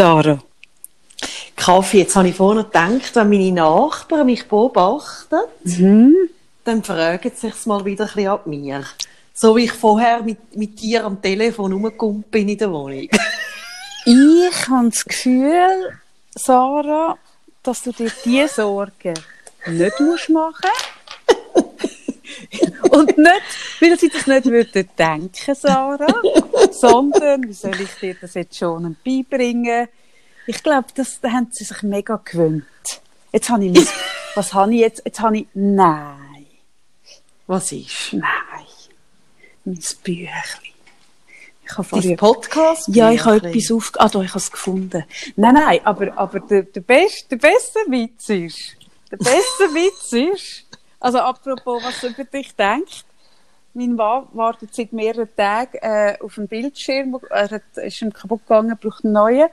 Sarah. Kaffee, jetzt habe ich vorhin gedacht, wenn meine Nachbarn mich beobachten, Mhm. dann fragen sie sich mal wieder ein bisschen ab mir. So wie ich vorher mit, mit dir am Telefon rumgekommen bin in der Wohnung. Ich habe das Gefühl, Sarah, dass du dir diese Sorgen nicht musst machen Und nicht, weil sie das nicht würden denken, Sarah, sondern, wie soll ich dir das jetzt schon beibringen? Ich glaube, das da haben sie sich mega gewöhnt. Jetzt habe ich, mein, was habe ich jetzt? Jetzt habe ich, nein, Was ist? nein, mein Büchlein. Ich habe vorher Podcast? ja, ich habe etwas auf... Ah, da, ich habe es gefunden. Nein, nein, aber, aber der, der, beste, der beste Witz ist... Der beste Witz ist... Also, apropos, was über dich denkst. Mein Mann wartet seit mehreren Tagen äh, auf einen Bildschirm. Er hat, ist ihm kaputt gegangen, braucht einen neuen.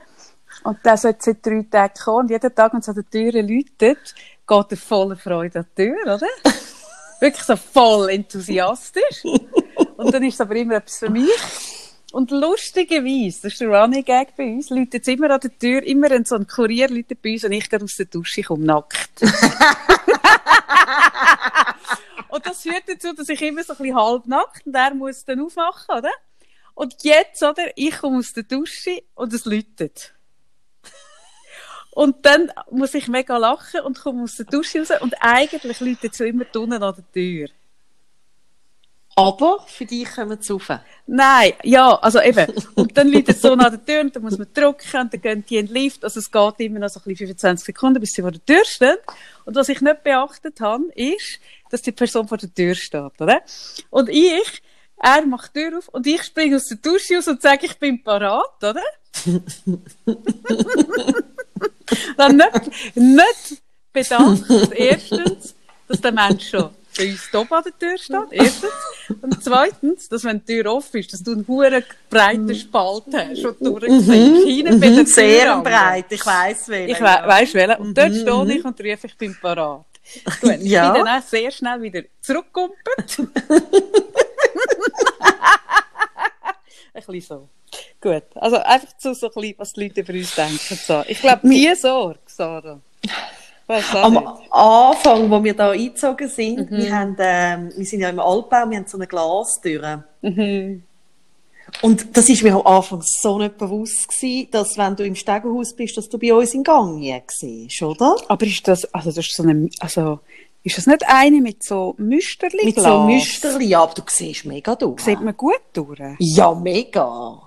Und der sollte seit drei Tagen kommen. Und jeden Tag, wenn es an der Tür läutet, geht er voller Freude an die Tür, oder? Wirklich so voll enthusiastisch. Und dann ist es aber immer etwas für mich. Und lustigerweise, das ist der Running Gag bei uns, läutet es immer an der Tür, immer ein so ein Kurier läutet bei uns und ich gehe aus der Dusche, komme nackt. und das führt dazu, dass ich immer so ein bisschen halbnackt und er muss dann aufmachen, oder? Und jetzt, oder, ich komme aus der Dusche und es läutet. Und dann muss ich mega lachen und komme aus der Dusche raus und eigentlich läutet es so immer drinnen an der Tür. Aber für dich kommen sie rauf. Nein, ja, also eben. Und dann liegt es so nach der Tür und dann muss man drücken und dann gehen die in den Lift. Also es geht immer noch so ein bisschen 25 Sekunden, bis sie vor der Tür stehen. Und was ich nicht beachtet habe, ist, dass die Person vor der Tür steht, oder? Und ich, er macht die Tür auf und ich springe aus der Dusche raus und sage, ich bin parat, oder? dann nicht, nicht bedacht, erstens, dass der Mensch schon bei uns oben an der Tür steht, erstens. Und zweitens, dass wenn die Tür offen ist, dass du einen hohen breiten Spalt hast und durchsiehst. Hinten bei der Tür Sehr breit, ich weiss welchen. Ich we weiss welchen. Und dort stehe ich und rufe, ich bin parat. Gut, ich Ja. bin dann auch sehr schnell wieder zurückgekumpelt. ein bisschen so. Gut, also einfach so, so ein bisschen, was die Leute über uns denken. So. Ich glaube, die Sorge, Sarah. Am nicht. Anfang, wo wir da eingezogen Mhm. sind, wir, haben, ähm, wir sind ja im Altbau, wir haben so eine Glastür. Mhm. Und das ist mir am Anfang so nicht bewusst gewesen, dass wenn du im Stegenhaus bist, dass du bei uns in Gang siehst, oder? Aber ist das, also das ist so eine, also, ist das nicht eine mit so Müsterli Mit so Müsterli, ja, aber du siehst mega durch. Sieht man gut durch? Ja, mega.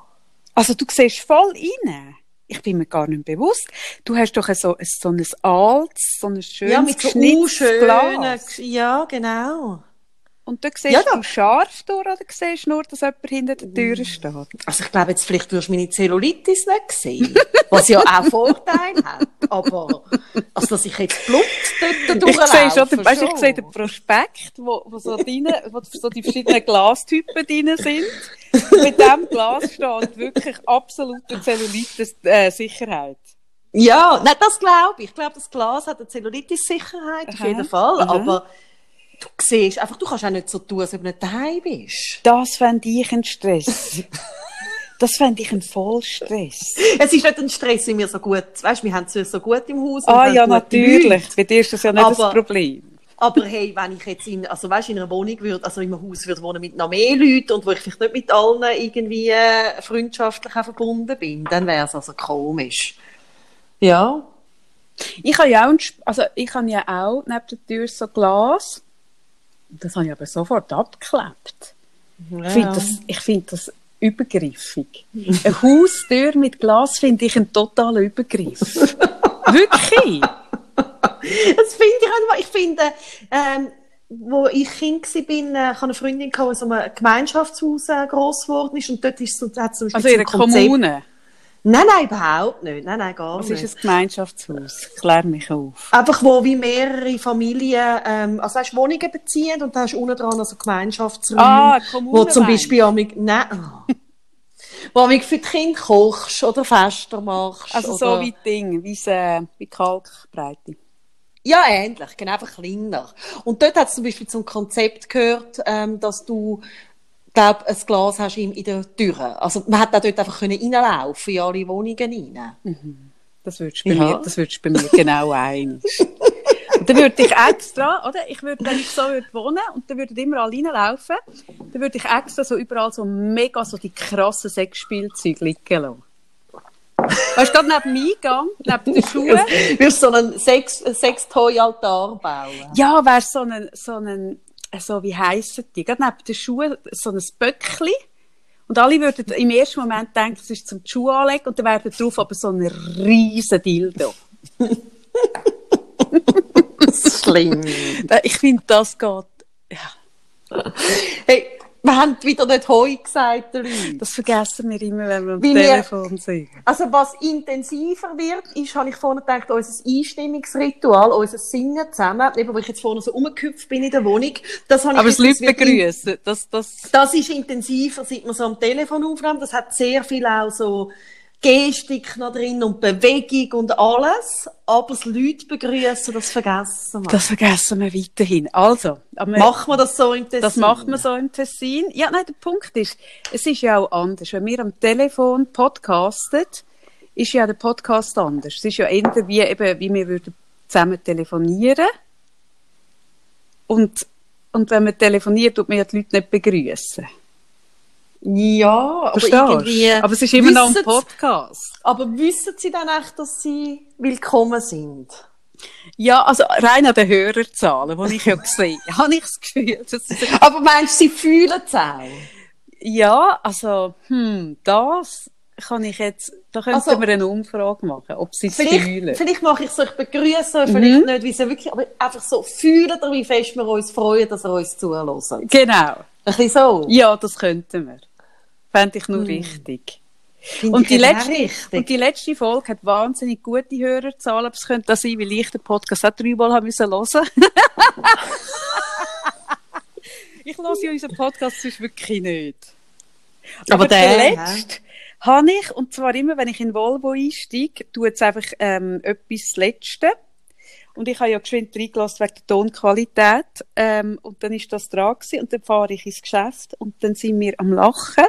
Also du siehst voll rein. Ich bin mir gar nicht bewusst. Du hast doch so, ein- so ein altes, so ein schönes Ja, mit so Glas. ja, genau. Und da siehst Ja, da- du scharf durch oder siehst du nur, dass jemand hinter der Tür steht? Also ich glaube jetzt, vielleicht wirst du meine Zellulitis nicht sehen, was ja auch Vorteile hat. Aber, also dass ich jetzt Blut dort Ich sehe schon, den- weißt, du, ich sehe den Prospekt, wo, wo so drin, wo so die verschiedenen Glastypen drin sind. Und mit diesem Glas steht wirklich absolute Zellulitis-Sicherheit. Ja, nein, das glaube ich. Ich glaube, das Glas hat eine Zellulitis-Sicherheit, auf jeden Fall. aha. Aber du siehst, einfach, du kannst auch nicht so tun, als ob du nicht daheim bist. Das fände ich ein Stress. Das fände ich ein Vollstress. Es ist nicht ein Stress, wenn wir so gut, weißt, wir haben es so gut im Haus. Ah ja, natürlich. Leute. Bei dir ist das ja nicht das Aber- Problem. Aber hey, wenn ich jetzt in, also weißt, in einer Wohnung würde, also in einem Haus würde wohnen mit noch mehr Leuten und wo ich vielleicht nicht mit allen irgendwie äh, freundschaftlich auch verbunden bin, dann wäre es also komisch. Ja. Ich habe ja auch, also ich habe ja auch neben der Tür so Glas. Das habe ich aber sofort abgeklebt. Ich finde das, ich finde das übergriffig. Eine Haustür mit Glas finde ich einen totalen Übergriff. Wirklich? Das finde ich auch, ich finde, ähm, wo ich Kind war, bin, äh, ich eine Freundin, die in so einem Gemeinschaftshaus äh, gross geworden ist und dort ist so, hat zum Beispiel Also in Konzept- Kommune. Nein, nein, überhaupt nicht. Nein, nein, gar Was nicht. ist ein Gemeinschaftshaus? Klär mich auf. Einfach, wo wie mehrere Familien, ähm, also hast Wohnungen beziehen und da hast du unten dran also Gemeinschaftsräume, Ah, Kommune wo zum Beispiel amig, nein, oh. wo amig für die Kinder kochst oder Fester machst. Also oder, so wie Ding, wie, äh, wie Kalkbreite. Ja, ähnlich, genau, einfach kleiner. Und dort hat es zum Beispiel zum Konzept gehört, ähm, dass du glaube, ein Glas hast du ihm in der Tür. Also man auch dort einfach können reinlaufen in alle Wohnungen rein. Das würdest du bei, Ja. mir, das würdest du bei mir genau ein. Und dann würde ich extra, oder? Ich würde, wenn ich so würde wohnen und dann würden immer alle reinlaufen, dann würde ich extra so überall so mega so die krassen Sexspielzeuge liegen lassen. Weißt du, neben dem Eingang, neben den Schuhen, Wirst so einen Sex, Sextoy-Altar bauen. ja, wäre so ein, so ein, so wie heissen die? Gerade neben den Schuhen so ein Böckli. Und alle würden im ersten Moment denken, es ist zum Schuh anlegen und dann wäre drauf aber so ein riesen Dildo. Das ist schlimm. Ich finde, das geht, ja, hey, wir haben wieder nicht Heu gesagt, den Leuten. das vergessen wir immer, wenn wir am wir- Telefon sind. Also was intensiver wird, ist, habe ich vorhin gedacht, unser Einstimmungsritual, unser Singen zusammen, eben, wo ich jetzt vorne so rumgehüpft bin in der Wohnung, das habe ich Aber jetzt- Leute begrüßen, das, das, Das ist intensiver, seit man so am Telefon aufnimmt. Das hat sehr viel auch so Gestik noch drin und Bewegung und alles. Aber das Leute begrüßen, das vergessen wir. das vergessen wir weiterhin. Also, Machen wir das so im Tessin? Das macht man so im Tessin. Ja, nein, der Punkt ist, es ist ja auch anders. Wenn wir am Telefon podcasten, ist ja der Podcast anders. Es ist ja eher wie, eben, wie wir würden zusammen telefonieren. Und, und wenn man telefoniert, tut man ja die Leute nicht begrüßen. Ja, aber irgendwie... Aber es ist immer noch ein Podcast. Aber wissen Sie dann echt, dass Sie willkommen sind? Ja, also rein an den Hörerzahlen, die ich ja gesehen habe, habe ich das Gefühl, dass es Aber meinst du, Sie fühlen es auch? Ja, also, hm, das kann ich jetzt, da könnten Also- wir eine Umfrage machen, ob sie es fühlen. vielleicht mache ich es euch begrüßen, Mhm. vielleicht nicht, wie sie wirklich, aber einfach so, fühlen wie fest wir uns freuen, dass ihr uns zuhört. Genau. Ein bisschen so. Ja, das könnten wir. Fände ich nur richtig. Finde Und die, letzte, richtig. und die letzte Folge hat wahnsinnig gute Hörerzahlen, aber es könnte das sein, weil ich den Podcast auch dreimal haben müssen hören. ich höre ja unseren Podcast sonst wirklich nicht. Aber der, den letzten habe ich, und zwar immer, wenn ich in Volvo einsteige, tue jetzt einfach ähm, etwas das Letzte. Und ich habe ja geschwind reingelassen wegen der Tonqualität. Ähm, und dann ist das dran gewesen. Und dann fahre ich ins Geschäft und dann sind wir am Lachen.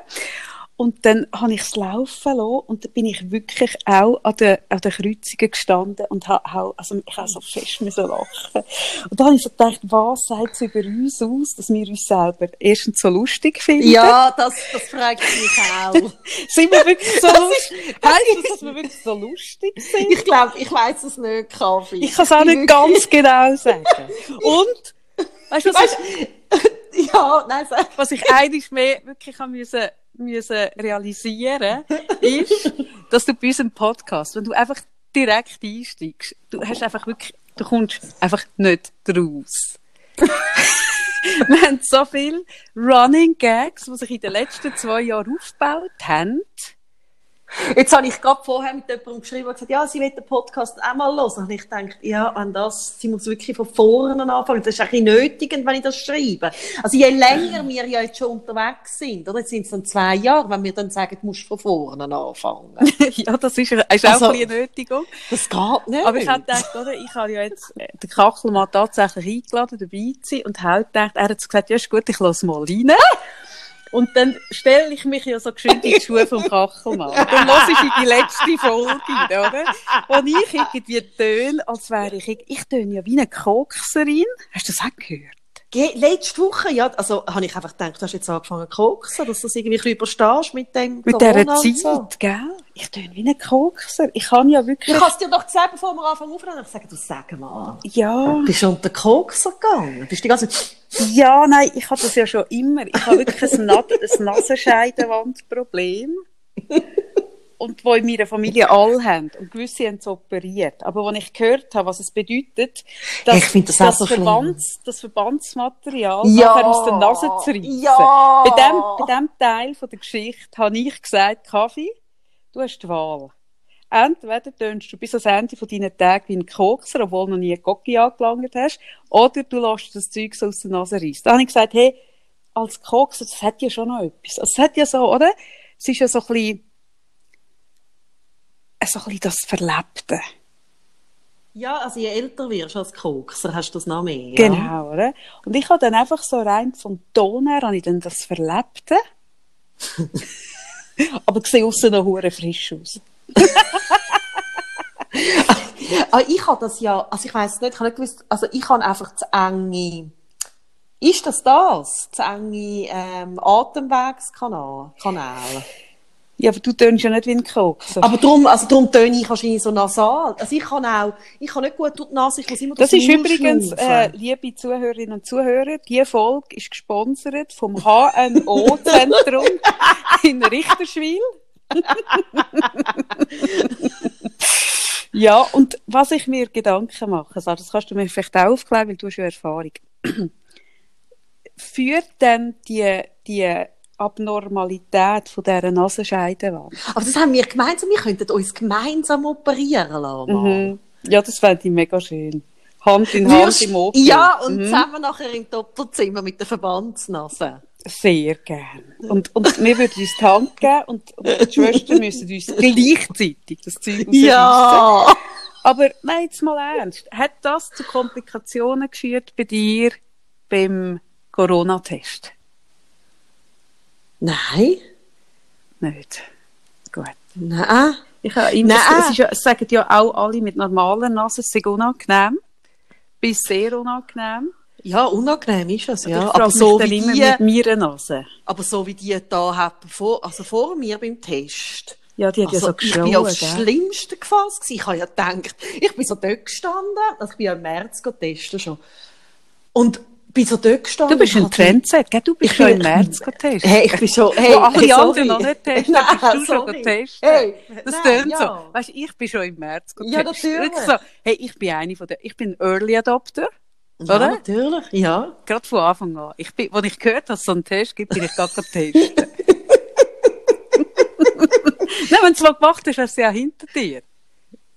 Und dann habe ich es laufen lassen und dann bin ich wirklich auch an den, an den Kreuzungen gestanden und habe, also ich habe so fest müssen lachen. Und da habe ich so gedacht, was sagt es über uns aus, dass wir uns selber erstens so lustig finden? Ja, das, das fragt mich auch. Sind wir wirklich so lustig? Heißt das, dass wir wirklich so lustig sind? ich glaube, ich weiss es nicht, Kaffee. Ich kann es auch nicht ganz genau sagen. Und, weißt du, was, ich, Ja, nein, sag. was ich eigentlich mehr wirklich haben müssen, müssen realisieren, ist, dass du bei unserem Podcast, wenn du einfach direkt einsteigst, du hast einfach wirklich, du kommst einfach nicht raus. Wir haben so viele Running Gags, die sich in den letzten zwei Jahren aufgebaut haben. Jetzt habe ich gerade vorher mit jemandem geschrieben und gesagt, ja, sie will den Podcast auch mal hören. Und ich denke, ja, an das, sie muss wirklich von vorne anfangen. Das ist ein bisschen nötigend, wenn ich das schreibe. Also je länger wir ja jetzt schon unterwegs sind, oder? Jetzt sind es dann zwei Jahre, wenn wir dann sagen, du musst von vorne anfangen. ja, das ist, ist auch Also- ein bisschen eine Nötigung. Das geht nicht. Aber ich habe gedacht, oder, ich habe ja jetzt äh, den Kachelmann tatsächlich eingeladen, dabei zu sein, und habe gedacht, er hat gesagt, ja, ist gut, ich lasse mal rein. Und dann stelle ich mich ja so geschwind in die Schuhe vom Kachelmann. Und dann lasse ich in die letzte Folge oder? Wo ich irgendwie töne, als wäre ich, ich töne ja wie eine Kokserin. Hast du das auch gehört? Letzte Woche, ja, also, habe ich einfach gedacht, du hast jetzt angefangen zu koksen, dass du das irgendwie ein überstehst mit dem Mit dieser Corona und Zeit, so. gell? Ich töne wie eine Kokser. Ich kann ja wirklich, Ich habe es dir doch gesagt, bevor wir anfangen aufzunehmen. Ich sage, du sag mal. ja. Bist du unter Kokser gegangen? Bist du die ganze Ja, nein, ich habe das ja schon immer. Ich habe wirklich ein, ein Nasenscheidenwandproblem. Und wo in meiner Familie alle haben. Und gewisse haben es operiert. Aber als ich gehört habe, was es bedeutet, dass das auch so. Verbands, das Verbandsmaterial Ja. nachher aus der Nase zu reissen. Ja. Bei dem, bei dem Teil von der Geschichte habe ich gesagt, Kaffee, du hast die Wahl. Entweder tönst du bis ans Ende von deinen Tagen wie ein Kokser, obwohl du noch nie einen Gocki angelangt hast, oder du lässt das Zeug so aus der Nase reissen. Da habe ich gesagt, hey, als Kokser, das hat ja schon noch etwas. Also, es hat ja so, oder? Es ist ja so ein bisschen, so ein bisschen das Verlebte. Ja, also je älter wirst als Kokser, hast du das noch mehr. Ja? Genau, oder? Und ich habe dann einfach so rein vom Ton her, habe ich dann das Verlebte. Aber sehe aussen noch hure frisch aus. Ah, ich habe das ja, also ich weiß nicht, ich habe nicht gewusst, also ich habe einfach zu enge, ist das das? Zu enge ähm, Atemwegskanal? Kanäle? Ja, aber du tönst ja nicht wie ein Kokser. Aber darum, also darum töne ich wahrscheinlich so nasal. Also ich kann auch, ich kann nicht gut durch die Nase, ich muss immer Das durch ist übrigens, äh, liebe Zuhörerinnen und Zuhörer, die Folge ist gesponsert vom HNO-Zentrum in Richterswil. ja, und was ich mir Gedanken mache, also das kannst du mir vielleicht auch aufklären, weil du hast ja Erfahrung. Führt denn die, die Abnormalität von dieser Nasenscheidewand? Aber das haben wir gemeinsam, wir könnten uns gemeinsam operieren lassen. Mhm. Ja, das fände ich mega schön. Hand in Hand im OP. Ja, und Mhm. zusammen nachher im Doppelzimmer mit der Verbandsnase. Sehr gern. Und, und wir würden uns die Hand geben und, und die Schwestern müssen uns gleichzeitig das Zeug. Ja! Aber nein, jetzt mal ernst. Hat das zu Komplikationen geführt bei dir beim Corona-Test? Nein. Nicht. Gut. Nein. Ich habe immer, Nein. es, ist es sagen ja auch alle mit normaler Nase, es sei unangenehm. Bis sehr unangenehm. Ja, unangenehm ist es, Ich ja. Aber so, wie die, mit meiner Nase. aber so wie die da hatten, vor, also vor mir beim Test. Ja, die hat Also, ja so ich bin geschrauen, aufs? Schlimmste gefasst. gewesen. Ich habe ja gedacht, ich bin so dort gestanden, also ich bin ja im März testen schon. Und bin so dort gestanden. Du bist ein hab- Trendset, gell? Du bist Ich schon im März getestet. Hey, ich bin schon, hey, Wo alle sorry. anderen noch nicht testen, Nein, bist du schon sorry. getestet. Hey, Das tönt ja. so. Weißt du, ich bin schon im März Ja, getestet. natürlich. Wirklich So, hey, ich bin eine von der, ich bin Early Adopter. Ja, Oder? natürlich, ja. Gerade von Anfang an. Ich bin, als ich gehört habe, dass es so einen Test gibt, bin ich gerade testen. Nein, wenn du es mal gemacht hast, hast du es ja hinter dir.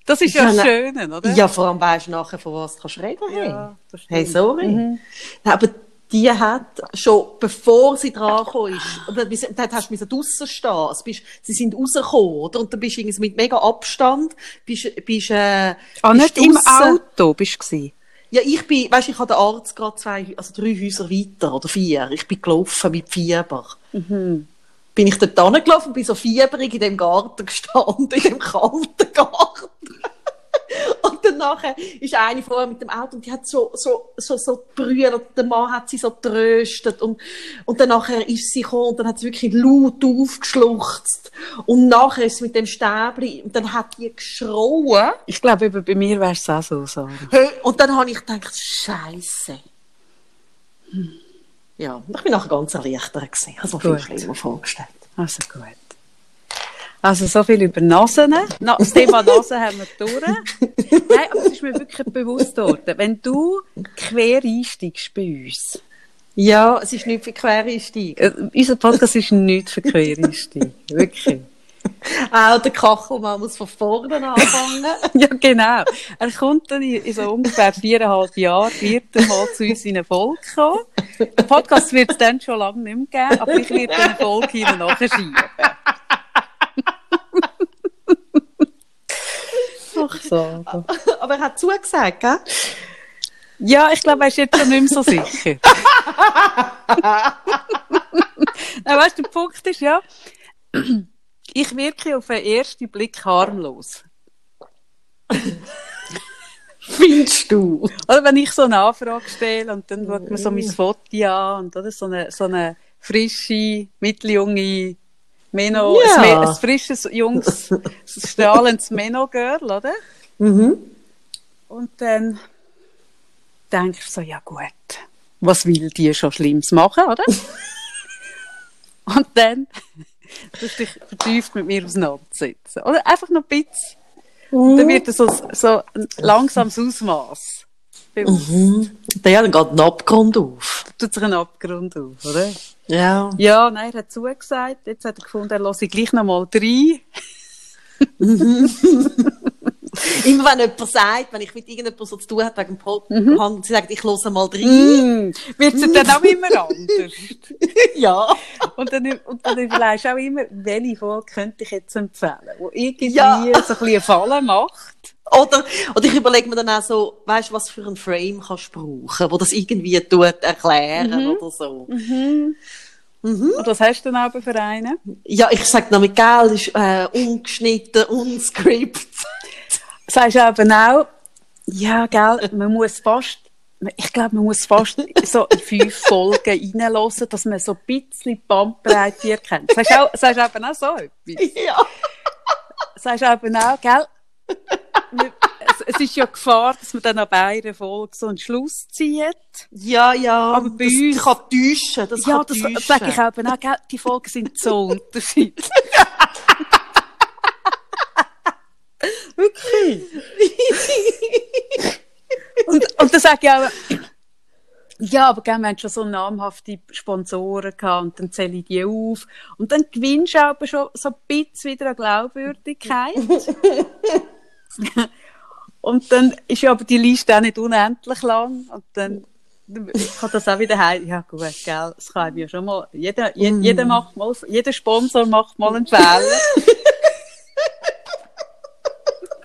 Das ist ja, Ja. Schöne, oder? Ja, vor allem weisst du nachher, von was du kannst reden hey. Ja. Hey, sorry. Mhm. Aber die hat schon, bevor sie dran ist, dort hast du draussen stehen. Bist, sie sind rausgekommen, oder? Und dann bist du mit mega Abstand, bist, bist, äh, Ah, bist nicht im draussen. Auto bist du gewesen. Ja, ich bin, weißt, ich habe den Arzt gerade zwei, also drei Häuser weiter, oder vier. Ich bin gelaufen mit Fieber. Mhm. Bin ich dort hingelaufen, bin so fieberig in dem Garten gestanden, in dem kalten Garten. Und dann nachher ist eine vorher mit dem Auto und die hat so, so, so, so brüllt und der Mann hat sie so tröstet und, und dann nachher ist sie gekommen und dann hat sie wirklich laut aufgeschluchzt und nachher ist sie mit dem Stäbli und dann hat die geschrauen Ich glaube, bei mir wäre es auch so. Hey, und dann habe ich gedacht, Scheiße. Ja, ich bin nachher ganz erleichtert gewesen. Ich habe es mir viel Gut. schlimmer vorgestellt. Also gut. Also so viel über Nasen. Na, das Thema Nase haben wir durch. Nein, aber es ist mir wirklich bewusst worden. Wenn du quer einsteigst bei uns, Ja, es ist nicht für Quereinsteiger. äh, unser Podcast ist nichts für Quereinsteiger. Wirklich. Auch der Kachelmann muss von vorne anfangen. Ja, genau. Er kommt dann in, in so ungefähr viereinhalb Jahren, wird er mal zu uns in eine Folge kommen. Der Podcast wird es dann schon lange nicht mehr geben, aber ich werde eine Folge hier nachschieben. Ach so. Aber er hat zugesagt, gell? Ja, ich glaube, er ist jetzt schon nicht mehr so sicher. Nein, weißt du, der Punkt ist ja, ich wirke auf den ersten Blick harmlos. Findest du? Oder wenn ich so eine Anfrage stelle und dann schaut man so mein Foto an und oder so eine, so eine frische, mitteljunge Meno, Ja. ein, ein frisches, junges, strahlendes Meno-Girl, oder? Mhm. Und dann denkst du so, ja gut, was will die schon Schlimmes machen, oder? Und dann du dich vertieft mit mir auseinandersetzen. Oder einfach noch ein bisschen. Dann wird so, so ein langsames Ausmaß. Mhm. Ja, dann geht ein Abgrund auf. Tut sich ein Abgrund auf, oder? Ja. Ja, nein, er hat zugesagt. Jetzt hat er gefunden, er lasse ich gleich noch mal rein. Immer wenn jemand sagt, wenn ich mit irgendjemandem so zu tun habe wegen Podcast, und sie sagt, ich höre mal rein. Mm, wird es dann auch immer anders. Ja. Und dann, und dann überlegst du auch immer, welche Folge könnte ich jetzt empfehlen, wo irgendwie Ja. so ein bisschen eine Falle macht. Oder, oder ich überlege mir dann auch so, weißt du, was für ein Frame kannst du brauchen, wo das irgendwie tut, erklären oder so. Und was hast du denn aber für einen? Ja, ich sag noch mit Geld ist äh, ungeschnitten, unscript. Sagst du eben auch, ja, gell, man muss fast, ich glaube, man muss fast so in fünf Folgen reinlassen, dass man so ein bisschen die Bandbreite erkennt. Sagst du auch, sagst du eben auch so etwas? Ja. Sagst du eben auch, gell, es ist ja Gefahr, dass man dann an beiden Folgen so einen Schluss zieht. Ja, ja. Aber bei das uns- kann täuschen. Das Ja, kann das täuschen. sage ich eben auch, gell, die Folgen sind so unterschiedlich. Wirklich? und, und dann sage ich auch, ja, aber gell, wir haben schon so namhafte Sponsoren gehabt und dann zähle ich die auf. Und dann gewinnst du aber schon so ein bisschen wieder an Glaubwürdigkeit. und dann ist ja aber die Liste auch nicht unendlich lang. Und dann kann das auch wieder heim. Ja, gut, gell, das kann ich mir schon mal, jeder, je, jeder macht mal, jeder Sponsor macht mal einen Fehler.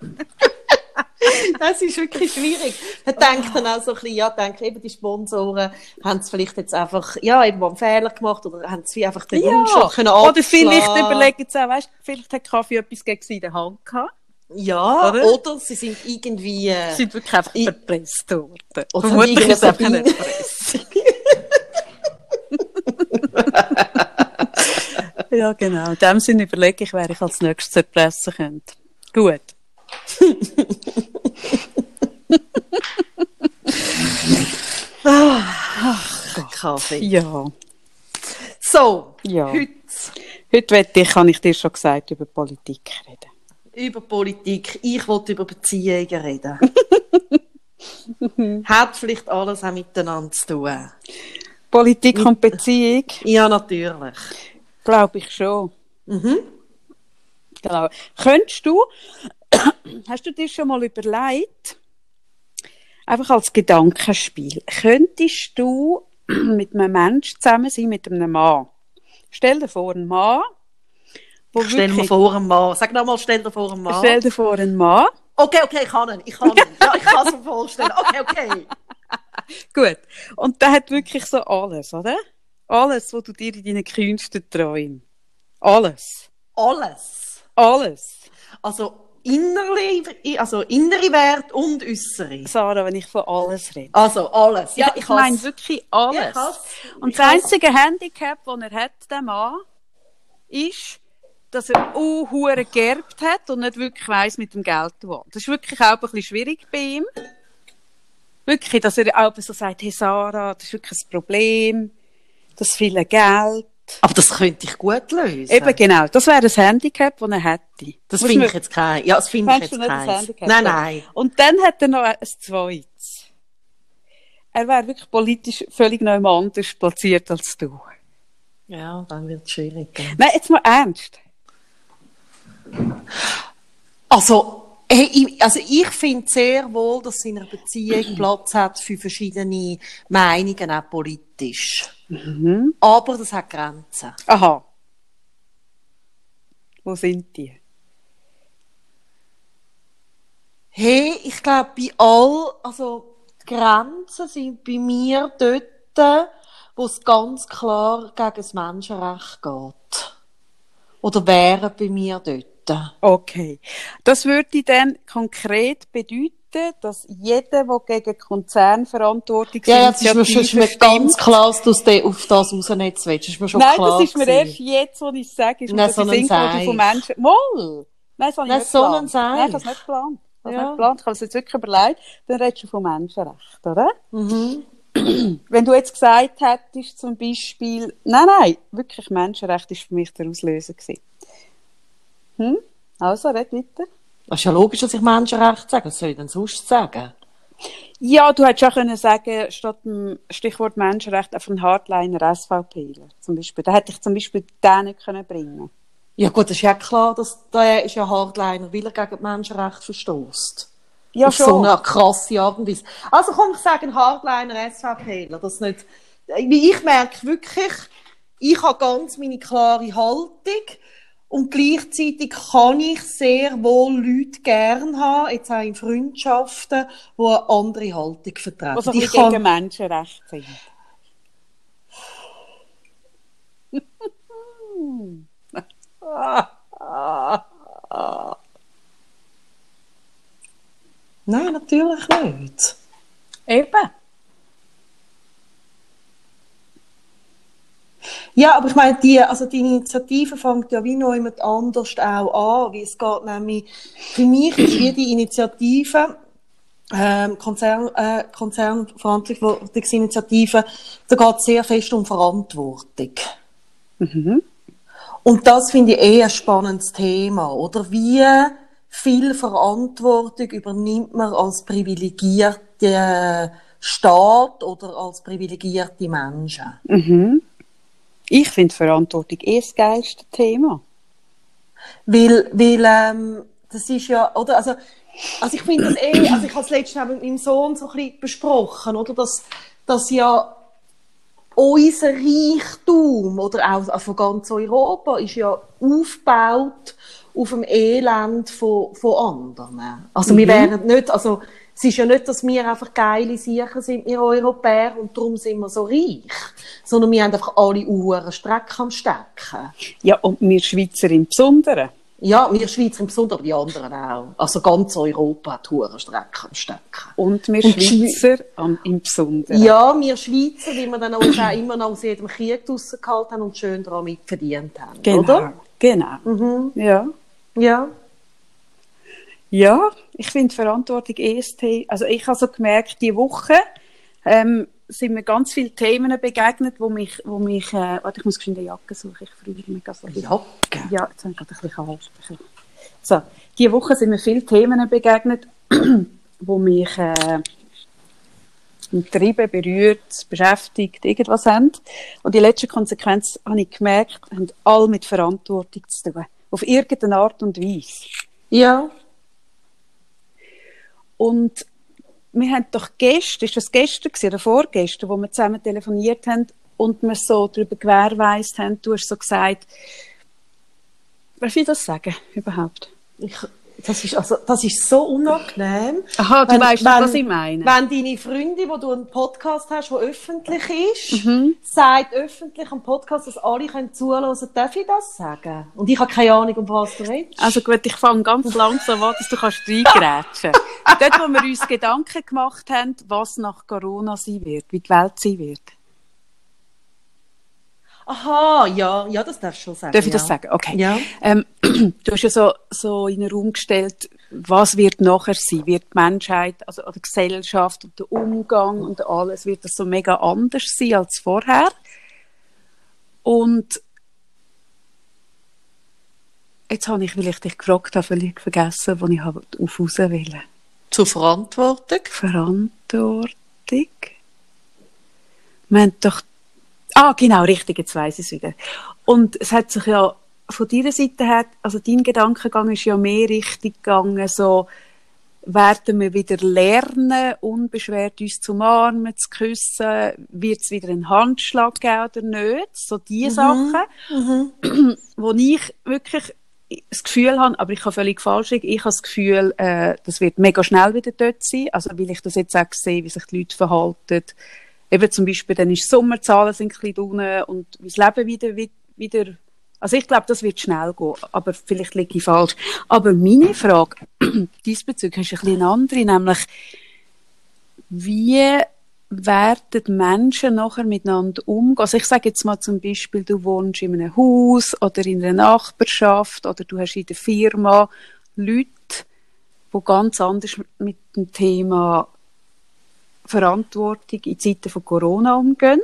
Das ist wirklich schwierig. Man denkt dann auch so ein bisschen, ja, denke eben, die Sponsoren haben es vielleicht jetzt einfach, ja, irgendwo einen Fehler gemacht oder haben es wie einfach den Wunsch schon können oder vielleicht überlegen sie auch, weißt, vielleicht hat Kaffee etwas gegen sie in der Hand gehabt. Ja, Oder? oder? sie sind irgendwie, äh, Sie sind wirklich einfach verpresst worden. Oder Vermutlich ist es einfach nicht Erpressung. ja, genau. In dem Sinne überlege ich, wer ich als nächstes erpressen könnte. Gut. Kaffee. Ja. So, Ja. heute Heute wette ich, kann ich dir schon gesagt, über Politik reden. über Politik. Ich wollte über Beziehungen reden. Hat vielleicht alles auch miteinander zu tun. Politik und Beziehung, Ja, natürlich. glaube ich schon. Mhm. Genau. Könntest du, hast du dir schon mal überlegt, einfach als Gedankenspiel, könntest du mit einem Menschen zusammen sein, mit einem Mann? Stell dir vor, einen Mann, wo Stell dir wirklich- vor einen Mann. Sag nochmal, stell dir vor einen Mann. Stell dir vor, einen Mann. Okay, okay, ich kann ihn. Ich kann ihn. Ja, ich kann es mir vorstellen. Okay, okay. Gut. Und der hat wirklich so alles, oder? Alles, was du dir in deinen kühnsten Träumen. Alles. Alles. Alles. Also innerlich, also innere Wert und äußere. Sarah, wenn ich von alles rede. Also alles. Ja, ich ich meine wirklich Ja, alles. has- Und das einzige Handicap, das er hat, der Mann, ist, dass er auch hure geerbt hat und nicht wirklich weiss mit dem Geld wo. Das ist wirklich auch ein bisschen schwierig bei ihm. Wirklich, dass er auch so sagt, hey Sarah, das ist wirklich ein Problem, das viele Geld. Aber das könnte ich gut lösen. Eben genau, das wäre ein Handicap, das er hätte. Das finde ich jetzt kein. Ja, das finde ich jetzt kein. Nein, nein. Und dann hat er noch ein zweites. Er wäre wirklich politisch völlig noch anders platziert als du. Ja, dann wird es schwierig. Nein, jetzt mal ernst. Also, hey, ich, also ich finde sehr wohl, dass in einer Beziehung Platz hat für verschiedene Meinungen, auch politisch. Aber das hat Grenzen. Aha. Wo sind die? Hey, ich glaube, bei all, also die Grenzen sind bei mir dort, wo es ganz klar gegen das Menschenrecht geht. Oder wären bei mir dort. Okay. Das würde dann konkret bedeuten, dass jeder, der gegen Konzernverantwortung Ja, ja, das ist mir, schon- ist mir ganz klar, dass du es auf das rausnehmen willst. Das ist mir schon Nein, klar das ist mir gewesen. erst jetzt, wo ich es sage, ist mir das so in ein von Menschen. Moll! Nein, das habe ich Nein, nicht so geplant. Nein, ich habe es nicht geplant. Es Ja. nicht geplant. Ich habe es jetzt wirklich überlegt. Dann redest du von Menschenrecht, oder? Mhm. Wenn du jetzt gesagt hättest, zum Beispiel, nein, nein, wirklich Menschenrecht ist für mich der Auslöser gewesen. Hm? Also, red weiter. Das ist ja logisch, dass ich Menschenrecht sage. Was soll ich denn sonst sagen? Ja, du hättest auch können sagen, statt dem Stichwort Menschenrecht einfach einen Hardliner SVPler, zum Beispiel. Da hätte ich zum Beispiel den nicht können bringen. Ja gut, das ist ja klar, dass der ist ja Hardliner, weil er gegen die Menschenrechte verstößt. Ja, Auf so eine krasse Art und Weise. Also komm, ich sage ein Hardliner SVPler, das nicht, ich merke wirklich, ich habe ganz meine klare Haltung Und gleichzeitig kann ich sehr wohl Leute gern haben, jetzt auch in Freundschaften, die eine andere Haltung vertreten. Ein ich bisschen gegen Menschenrechte sind. Nein, natürlich nicht. Eben. Ja, aber ich meine, die, also die Initiative fängt ja wie noch jemand anders auch an, wie es geht nämlich, für mich ist wie die Initiative, ähm, Konzern, äh, Konzernverantwortungsinitiative, da geht es sehr fest um Verantwortung. Mhm. Und das finde ich eh ein spannendes Thema, oder? Wie viel Verantwortung übernimmt man als privilegierte Staat oder als privilegierte Menschen? Mhm. Ich finde Verantwortung eh das geilste Thema. Weil, weil ähm, das ist ja, oder? Also, also ich finde das eh, also ich habe es letztens mit meinem Sohn so ein bisschen besprochen, oder? Dass, dass ja unser Reichtum, oder auch von ganz Europa, ist ja aufgebaut auf dem Elend von, von anderen. Also Mhm. wir wären nicht, also es ist ja nicht, dass wir einfach geile Sicher sind, wir Europäer, und darum sind wir so reich. Sondern wir haben einfach alle Uhren Strecke am Stecken. Ja, und wir Schweizer im Besonderen. Ja, wir Schweizer im Besonderen, aber die anderen auch. Also ganz Europa hat Uhren Strecke am Stecken. Und wir Und Schweizer am, im Besonderen. Ja, wir Schweizer, wie wir dann auch immer noch aus jedem Krieg rausgehalten haben und schön daran mitverdient haben. genau. Oder? Genau. Mhm. Ja. Ja. Ja, ich finde Verantwortung EST. Also ich habe so gemerkt, die Woche ähm, sind mir ganz viele Themen begegnet, wo mich, wo mich, äh, warte, ich muss eine Jacke suchen, ich freue mich so. Jacke? Ja, jetzt habe ich gerade ein bisschen kalt. So, die Woche sind mir viele Themen begegnet, wo mich äh, umtrieben, berührt, beschäftigt, irgendwas haben. Und die letzte Konsequenz habe ich gemerkt, haben alle mit Verantwortung zu tun. Auf irgendeine Art und Weise. Ja. Und wir haben doch gestern, ist das gestern gewesen, oder vorgestern, wo wir zusammen telefoniert haben und wir so darüber gewährweist haben, du hast so gesagt, darf ich das sagen, überhaupt? Ich, das, ist, also, das ist so unangenehm. Aha, du Wenn- weißt, wenn- was ich meine. Wenn deine Freundin, wo du einen Podcast hast, der öffentlich ist, Mhm. sagt öffentlich am Podcast, dass alle können zuhören darf ich das sagen? Und ich habe keine Ahnung, um was du redest. Also gut, ich fange ganz langsam an, dass du kannst reingrätschen. Dort, wo wir uns Gedanken gemacht haben, was nach Corona sein wird, wie die Welt sein wird. Aha, ja, ja, das darfst du schon sagen. Darf ich ja. das sagen? Okay. Ja. Ähm, du hast ja so, so in den Raum gestellt, was wird nachher sein? Wird die Menschheit, also die Gesellschaft und der Umgang und alles, wird das so mega anders sein als vorher? Und jetzt habe ich, weil ich dich gefragt habe, völlig vergessen, wo ich habe auf raus will. Zur Verantwortung. Verantwortung. Wir haben doch, ah, genau, richtig, jetzt weiss ich es wieder. Und es hat sich ja von deiner Seite her, also dein Gedankengang ist ja mehr richtig gegangen, so, werden wir wieder lernen, unbeschwert uns zu umarmen, zu küssen, wird es wieder einen Handschlag geben oder nicht, so diese Sachen, wo ich wirklich das Gefühl habe, aber ich habe völlig falsch, ich habe das Gefühl, äh, das wird mega schnell wieder dort sein, also weil ich das jetzt auch sehe, wie sich die Leute verhalten, eben zum Beispiel, dann ist Sommerzahlen sind ein bisschen unten und das Leben wieder, wi- wieder, also ich glaube, das wird schnell gehen, aber vielleicht liege ich falsch. Aber meine Frage diesbezüglich ist ein bisschen eine andere, nämlich, wie werden Menschen nachher miteinander umgehen? Also ich sage jetzt mal zum Beispiel, du wohnst in einem Haus oder in einer Nachbarschaft oder du hast in der Firma Leute, die ganz anders mit dem Thema Verantwortung in Zeiten von Corona umgehen.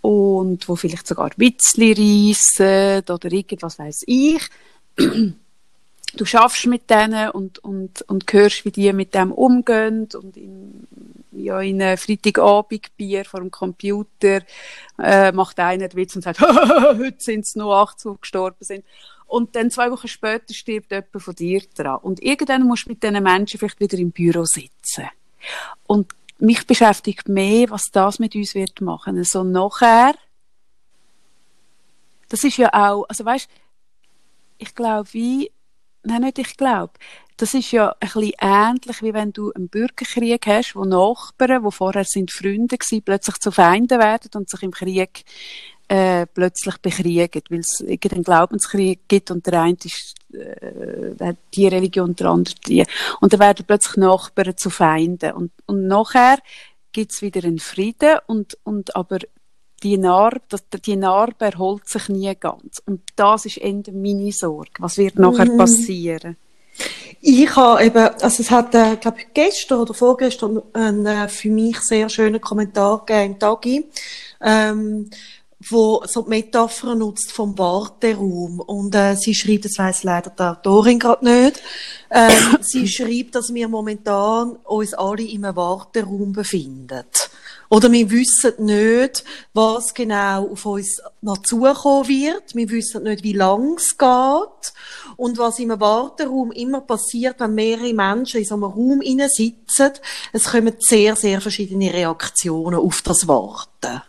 Und wo vielleicht sogar Witzli reissen oder irgendwas weiß ich. Du schaffst mit denen und, und, und hörst, wie die mit dem umgehen und in, ja, in einem Freitagabendbier vor dem Computer äh, macht einer den Witz und sagt, heute sind es nur acht, die gestorben sind. Und dann zwei Wochen später stirbt jemand von dir dran. Und irgendwann musst du mit diesen Menschen vielleicht wieder im Büro sitzen. Und mich beschäftigt mehr, was das mit uns wird machen. So nachher das ist ja auch, also weißt, ich glaube, wie, nein, nicht ich glaube, das ist ja ein bisschen ähnlich, wie wenn du einen Bürgerkrieg hast, wo Nachbarn, die vorher sind Freunde waren, plötzlich zu Feinden werden und sich im Krieg äh, plötzlich bekriegen, weil es irgendeinen Glaubenskrieg gibt und der eine ist äh, die Religion, der andere die. Und dann werden plötzlich Nachbarn zu Feinden. Und, und nachher gibt's wieder einen Frieden und, und aber die Narbe, das, die Narbe erholt sich nie ganz. Und das ist Ende meine Sorge. Was wird nachher mhm. passieren? Ich habe eben, also es hat, äh, glaube ich, gestern oder vorgestern einen äh, für mich sehr schönen Kommentar gegeben im Tagi, ähm, wo so die Metapher nutzt vom Warteraum. Und äh, sie schreibt, das weiss leider die Autorin gerade nicht, ähm, sie schreibt, dass wir momentan uns alle in einem Warteraum befinden. Oder wir wissen nicht, was genau auf uns noch zukommen wird. Wir wissen nicht, wie lang es geht. Und was im Warteraum immer passiert, wenn mehrere Menschen in so einem Raum sitzen, es kommen sehr, sehr verschiedene Reaktionen auf das Warten.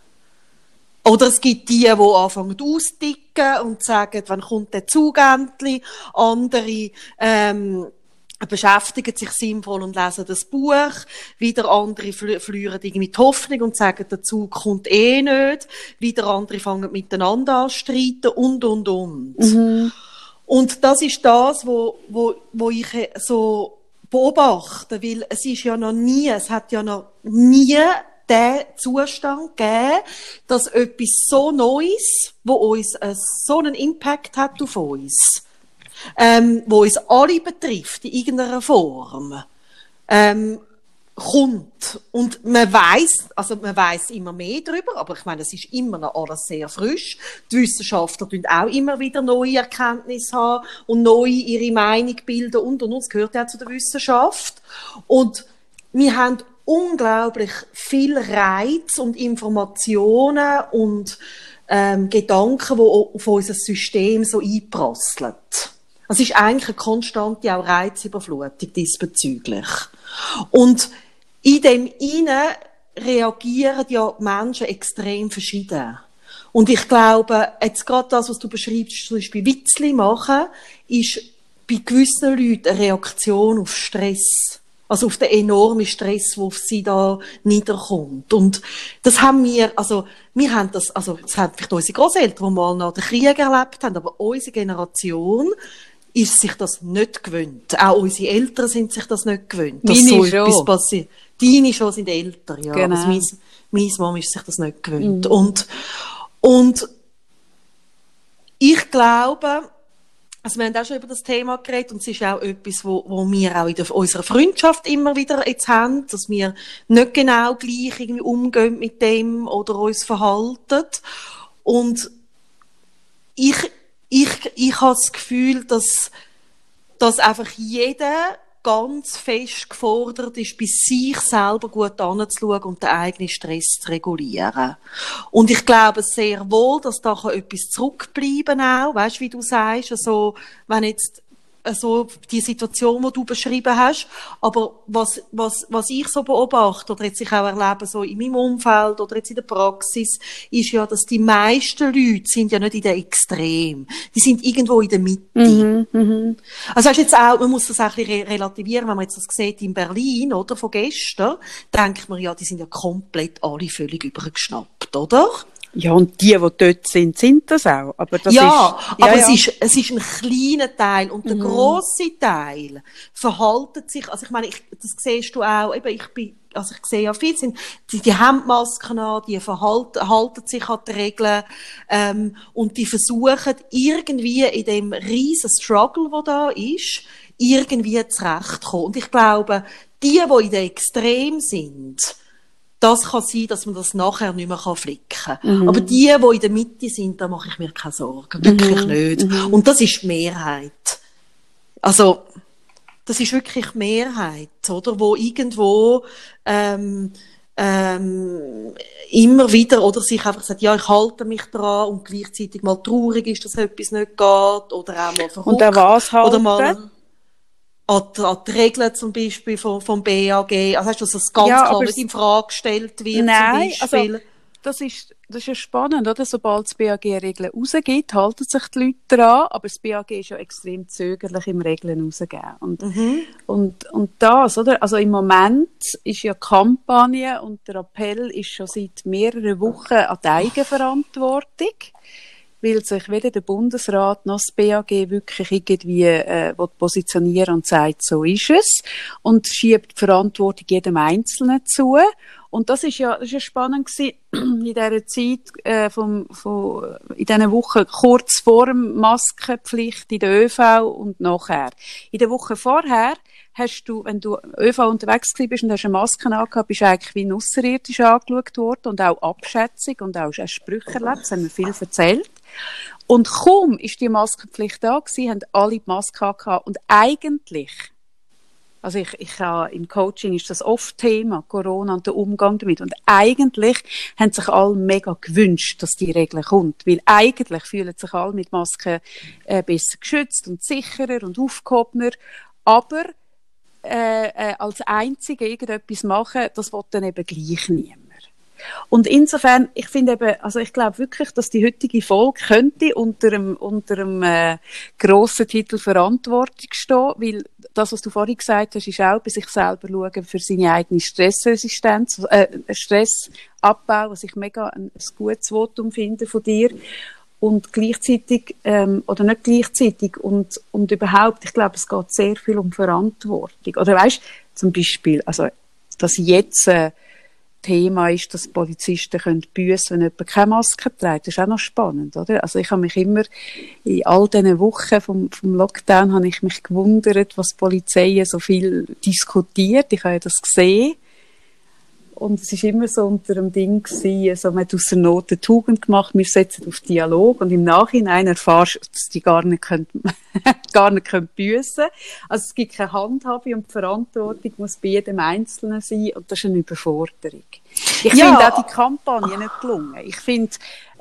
Oder es gibt die, die anfangen ausdicken und sagen, wann kommt der Zug endlich? Andere, ähm, beschäftigen sich sinnvoll und lesen das Buch. Wieder andere verlieren irgendwie die Hoffnung und sagen, der Zug kommt eh nicht. Wieder andere fangen miteinander an streiten und, und, und. Mhm. Und das ist das, wo, wo, wo ich so beobachte, weil es ist ja noch nie, es hat ja noch nie den Zustand gegeben, dass etwas so Neues, wo uns so einen Impact hat auf uns, ähm, wo uns alle betrifft, in irgendeiner Form, ähm, kommt. Und man weiß, also man weiß immer mehr darüber, aber ich meine, es ist immer noch alles sehr frisch. Die Wissenschaftler tun auch immer wieder neue Erkenntnisse haben und neu ihre Meinung bilden und, und. Das gehört ja zu der Wissenschaft. Und wir haben unglaublich viel Reiz und Informationen und ähm, Gedanken, die auf unser System so einprasseln. Es ist eigentlich eine konstante auch Reizüberflutung diesbezüglich. Und in dem Innen reagieren ja Menschen extrem verschieden. Und ich glaube, jetzt gerade das, was du beschreibst, zum Beispiel Witzli machen, ist bei gewissen Leuten eine Reaktion auf Stress. Also auf den enormen Stress, der auf sie da niederkommt. Und das haben wir, also, wir haben das, also, das haben vielleicht unsere Großeltern, die mal nach dem Krieg erlebt haben, aber unsere Generation, ist sich das nicht gewöhnt. Auch unsere Eltern sind sich das nicht gewöhnt, dass Meine so schon. etwas passiert. Deine schon sind älter, ja. Genau. Also mein, meine Mom ist sich das nicht gewöhnt. Mhm. Und, und ich glaube, also wir haben auch schon über das Thema geredet und es ist auch etwas, wo, wo wir auch in der, unserer Freundschaft immer wieder jetzt haben, dass wir nicht genau gleich irgendwie umgehen mit dem oder uns verhalten. Und ich, ich, ich habe das Gefühl, dass, dass einfach jeder ganz fest gefordert ist, bei sich selber gut anzuschauen und den eigenen Stress zu regulieren. Und ich glaube sehr wohl, dass da etwas zurückbleiben auch, weißt, wie du sagst, also, wenn jetzt so die Situation, die du beschrieben hast. Aber was, was, was ich so beobachte oder jetzt ich auch erlebe, so in meinem Umfeld oder jetzt in der Praxis, ist ja, dass die meisten Leute sind ja nicht in der Extrem. Die sind irgendwo in der Mitte. Mhm, mhm. Also hast jetzt auch, man muss das auch ein bisschen relativieren, wenn man jetzt das sieht in Berlin, oder, von gestern, denkt man ja, die sind ja komplett alle völlig übergeschnappt, oder? Ja, und die, die dort sind, sind das auch. Aber das ja, ist, ja, aber ja. Es, ist, es ist ein kleiner Teil und der mhm. grosse Teil verhaltet sich, also ich meine, ich, das siehst du auch, eben, ich bin, also ich sehe ja viel, sind, die, die haben Masken an, die verhalten, halten sich an die Regeln, ähm, und die versuchen irgendwie in dem riesen Struggle, der da ist, irgendwie zurechtzukommen. Und ich glaube, die, die in der Extrem sind, das kann sein, dass man das nachher nicht mehr flicken kann. Mhm. Aber die, die in der Mitte sind, da mache ich mir keine Sorgen. Wirklich mhm. nicht. Mhm. Und das ist die Mehrheit. Also, das ist wirklich die Mehrheit, oder? Wo irgendwo, ähm, ähm, immer wieder, oder sich einfach sagt, ja, ich halte mich dran und gleichzeitig mal traurig ist, dass etwas nicht geht, oder auch mal verrückt. Und auch was halten? Oder mal, an die, an die Regeln zum Beispiel vom, vom BAG, also hast du, dass das ganz ja, klar nicht in Frage gestellt wird nein, zum Beispiel? Also, das ist, das ist ja spannend, oder? Sobald das BAG Regeln rausgibt, halten sich die Leute daran, aber das BAG ist ja extrem zögerlich im Regeln rausgeben. Und, mhm. und, und das, oder? Also im Moment ist ja Kampagne und der Appell ist schon seit mehreren Wochen an die Eigenverantwortung weil sich weder der Bundesrat noch das BAG wirklich irgendwie äh, positionieren und sagt, so ist es und schiebt die Verantwortung jedem Einzelnen zu. Und das ist ja, das ist ja spannend gewesen, in dieser Zeit, äh, vom, von, in diesen Wochen kurz vor dem Maskenpflicht in der ÖV und nachher. In der Woche vorher hast du, wenn du ÖV unterwegs bist und hast eine Maske angehabt, bist du eigentlich wie ein angeschaut worden und auch Abschätzung und auch Sprüche erlebt, das haben wir viel erzählt. Und kaum ist die Maskenpflicht da gewesen, haben alle die Maske angehabt und eigentlich also ich, ich habe, im Coaching ist das oft Thema, Corona und der Umgang damit. Und eigentlich haben sich alle mega gewünscht, dass die Regel kommt. Weil eigentlich fühlen sich alle mit Masken äh, besser geschützt und sicherer und aufgehobener. Aber äh, äh, als Einzige irgendetwas machen, das will dann eben gleich niemand. Und insofern, ich finde eben, also ich glaube wirklich, dass die heutige Folge könnte unter einem, unter einem äh, grossen Titel Verantwortung stehen, weil das, was du vorhin gesagt hast, ist auch bei sich selber schauen für seine eigene Stressresistenz, äh, Stressabbau, was ich mega ein, ein gutes Votum finde von dir. Und gleichzeitig ähm, oder nicht gleichzeitig und und überhaupt ich glaube es geht sehr viel um Verantwortung. Oder weißt zum Beispiel also dass jetzt äh, Thema ist, dass Polizisten können büssen, wenn jemand keine Maske trägt. Das ist auch noch spannend, oder? Also ich habe mich immer in all diesen Wochen vom, vom Lockdown habe ich mich gewundert, was Polizei so viel diskutiert. Ich habe ja das gesehen und es ist immer so unter dem Ding gewesen, also man hat aus der Not eine Tugend gemacht, wir setzen auf Dialog und im Nachhinein erfahrst du, dass die gar nicht können, gar nicht können büssen. Also es gibt keine Handhabe und die Verantwortung muss bei jedem Einzelnen sein und das ist eine Überforderung. Ich ja. finde auch die Kampagne nicht gelungen. Ich finde,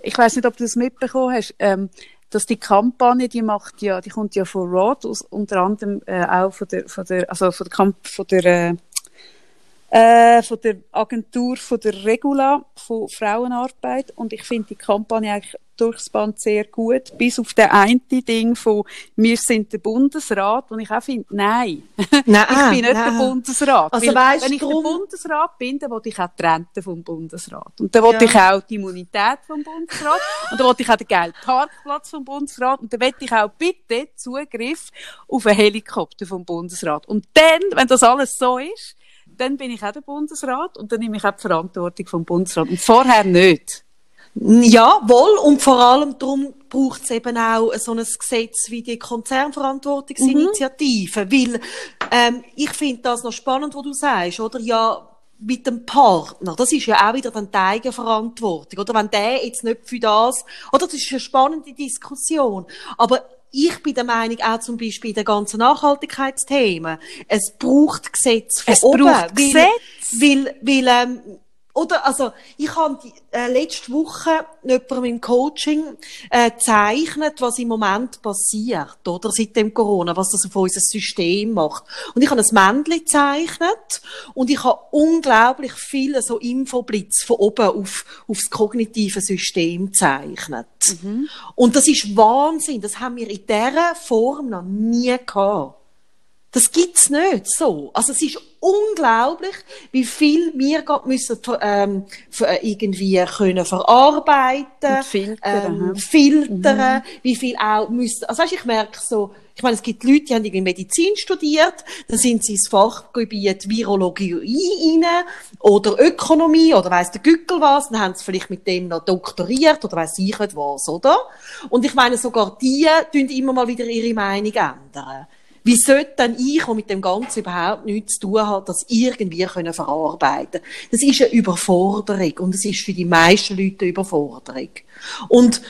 ich weiß nicht, ob du das mitbekommen hast, ähm, dass die Kampagne, die macht ja, die kommt ja von Rod, unter anderem äh, auch von der, von der, also von der, Kamp von der äh, äh, von der Agentur von der Regula von Frauenarbeit und ich finde die Kampagne eigentlich durchs Band sehr gut, bis auf der eine Ding von «Wir sind der Bundesrat», und ich auch finde, nein, nein ich bin nicht nein. der Bundesrat. Also, weißt, wenn ich drum... der Bundesrat bin, dann will ich auch die Rente vom Bundesrat. Und dann will ja. ich auch die Immunität vom Bundesrat. und dann will ich auch den gelben Parkplatz vom Bundesrat. Und dann will ich auch bitte Zugriff auf einen Helikopter vom Bundesrat. Und dann, wenn das alles so ist, dann bin ich auch der Bundesrat und dann nehme ich auch die Verantwortung vom Bundesrat. Und vorher nicht. Ja, wohl. Und vor allem darum braucht es eben auch so ein Gesetz wie die Konzernverantwortungsinitiative. Mhm. Weil ähm, ich finde das noch spannend, was du sagst, oder? Ja, mit dem Partner, das ist ja auch wieder dann die Eigenverantwortung, oder? Wenn der jetzt nicht für das, oder? Das ist eine spannende Diskussion. Aber ich bin der Meinung, auch zum Beispiel in den ganzen Nachhaltigkeitsthemen, es braucht Gesetze von es oben. Braucht Gesetz. Weil, weil, ähm, oder, also, ich habe äh, letzte Woche jemandem im Coaching äh, gezeichnet, was im Moment passiert, oder, seit dem Corona, was das auf unser System macht. Und ich habe ein Männchen gezeichnet und ich habe unglaublich viele so Infoblitz von oben auf, aufs kognitive System gezeichnet. Mhm. Und das ist Wahnsinn, das haben wir in dieser Form noch nie gehabt. Das gibt's nicht so. Also es ist unglaublich, wie viel wir gerade müssen ähm, äh, irgendwie können verarbeiten, filtern, ähm, filtern mhm. wie viel auch müssen. Also weißt, ich merke so, ich meine, es gibt Leute, die haben irgendwie Medizin studiert, dann sind sie ins Fachgebiet Virologie rein oder Ökonomie oder weiss der Gückel was, dann haben sie vielleicht mit dem noch doktoriert oder weiss ich nicht was, oder? Und ich meine, sogar die tun immer mal wieder ihre Meinung ändern. Wie sollte denn ich, der mit dem Ganzen überhaupt nichts zu tun hat, das irgendwie können verarbeiten Das ist eine Überforderung und es ist für die meisten Leute eine Überforderung. Und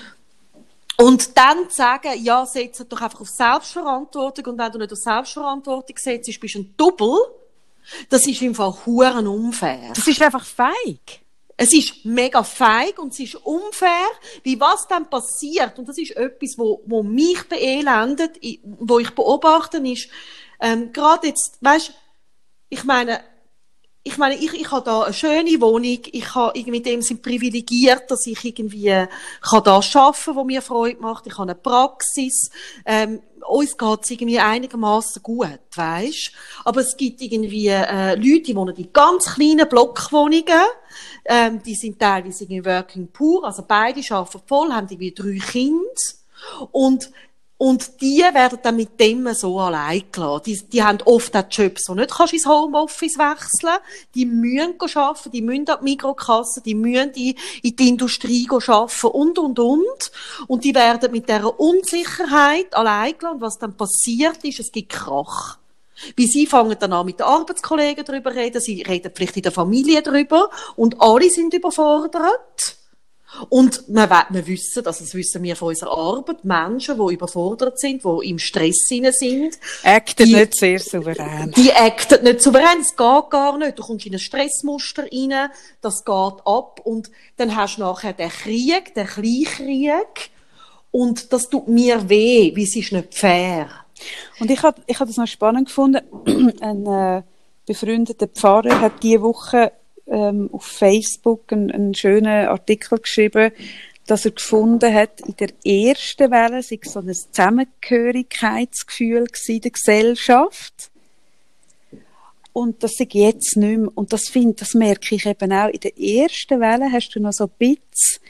und dann zu sagen, ja, setz doch einfach auf Selbstverantwortung und wenn du nicht auf Selbstverantwortung setzt, bist du ein Double, das ist im Fall huren unfair. Das ist einfach feig. Es ist mega feig und es ist unfair, wie was dann passiert. Und das ist etwas, wo, wo mich beelendet, wo ich beobachte, ist, ähm, gerade jetzt, weißt, ich meine, ich meine, ich, ich habe da eine schöne Wohnung, ich habe irgendwie dem sind privilegiert, dass ich irgendwie kann da arbeiten, wo mir Freude macht, ich habe eine Praxis, ähm, uns geht's irgendwie einigermaßen gut, weisst? Aber es gibt irgendwie äh, Leute, die wohnen in ganz kleinen Blockwohnungen, ähm, die sind teilweise irgendwie Working Poor, also beide arbeiten voll, haben irgendwie drei Kinder. Und und die werden dann mit dem so allein gelassen. Die, die haben oft auch Jobs, wo nicht kannst ins Homeoffice wechseln. Die müssen arbeiten, die müssen an die Mikrokasse, die müssen in, in die Industrie arbeiten und, und, und. Und die werden mit dieser Unsicherheit allein gelassen. Und was dann passiert ist, es gibt Krach. Wie sie fangen dann an mit den Arbeitskollegen darüber reden, sie reden vielleicht in der Familie darüber und alle sind überfordert. Und wir, wir wissen, also das wissen wir von unserer Arbeit, Menschen, die überfordert sind, die im Stress sind. Acten nicht sehr souverän. Die acten nicht souverän, es geht gar nicht. Du kommst in ein Stressmuster rein, das geht ab und dann hast du nachher den Krieg, den Kleinkrieg und das tut mir weh, wie es ist nicht fair. Und ich habe ich hab das noch spannend gefunden. Ein äh, befreundeter Pfarrer hat diese Woche ähm, auf Facebook einen, einen schönen Artikel geschrieben, dass er gefunden hat, in der ersten Welle sei so ein Zusammengehörigkeitsgefühl in der Gesellschaft. Und das sei jetzt nicht mehr. Und das finde, das merke ich eben auch. In der ersten Welle hast du noch so ein bisschen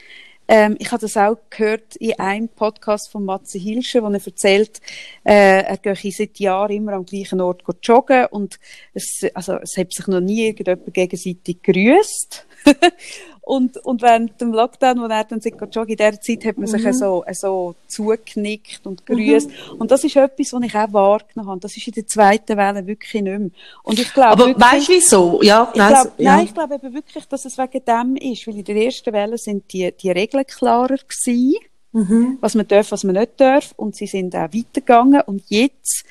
ähm, ich habe das auch gehört in einem Podcast von Matze Hilscher, wo er erzählt, äh, er gehe seit Jahren immer am gleichen Ort joggen und es, also, es hat sich noch nie irgendjemand gegenseitig grüßt. Und, und während dem Lockdown, wo er dann sich joggen, in dieser Zeit hat man mhm. sich so, so zugeknickt und grüßt. Mhm. Und das ist etwas, was ich auch wahrgenommen habe. Das ist in der zweiten Welle wirklich nicht mehr. Und ich glaube, Aber weißt du wieso? Ja, ich glaub, ja. Nein, ich glaube eben wirklich, dass es wegen dem ist. Weil in der ersten Welle sind die, die Regeln klarer gewesen. Mhm. Was man darf, was man nicht darf. Und sie sind auch weitergegangen. Und jetzt,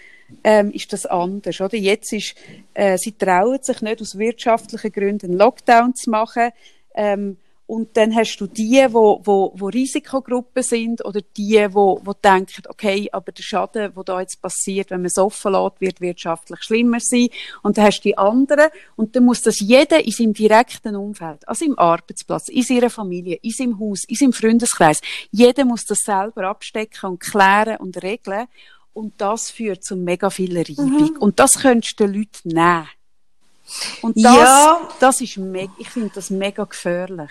ähm, ist das anders, oder? Jetzt ist, äh, sie trauen sich nicht aus wirtschaftlichen Gründen einen Lockdown zu machen. Ähm, und dann hast du die, wo, wo, wo Risikogruppen sind oder die, wo, wo denken, okay, aber der Schaden, wo da jetzt passiert, wenn man es offen lässt, wird wirtschaftlich schlimmer sein. Und dann hast du die anderen und dann muss das jeder in seinem direkten Umfeld, also im Arbeitsplatz, in seiner Familie, in seinem Haus, in seinem Freundeskreis, jeder muss das selber abstecken und klären und regeln. Und das führt zu mega viel Reibung. Mhm. Und das könntest du den Leuten nehmen. Und das, ja. das ist mega, ich finde das mega gefährlich.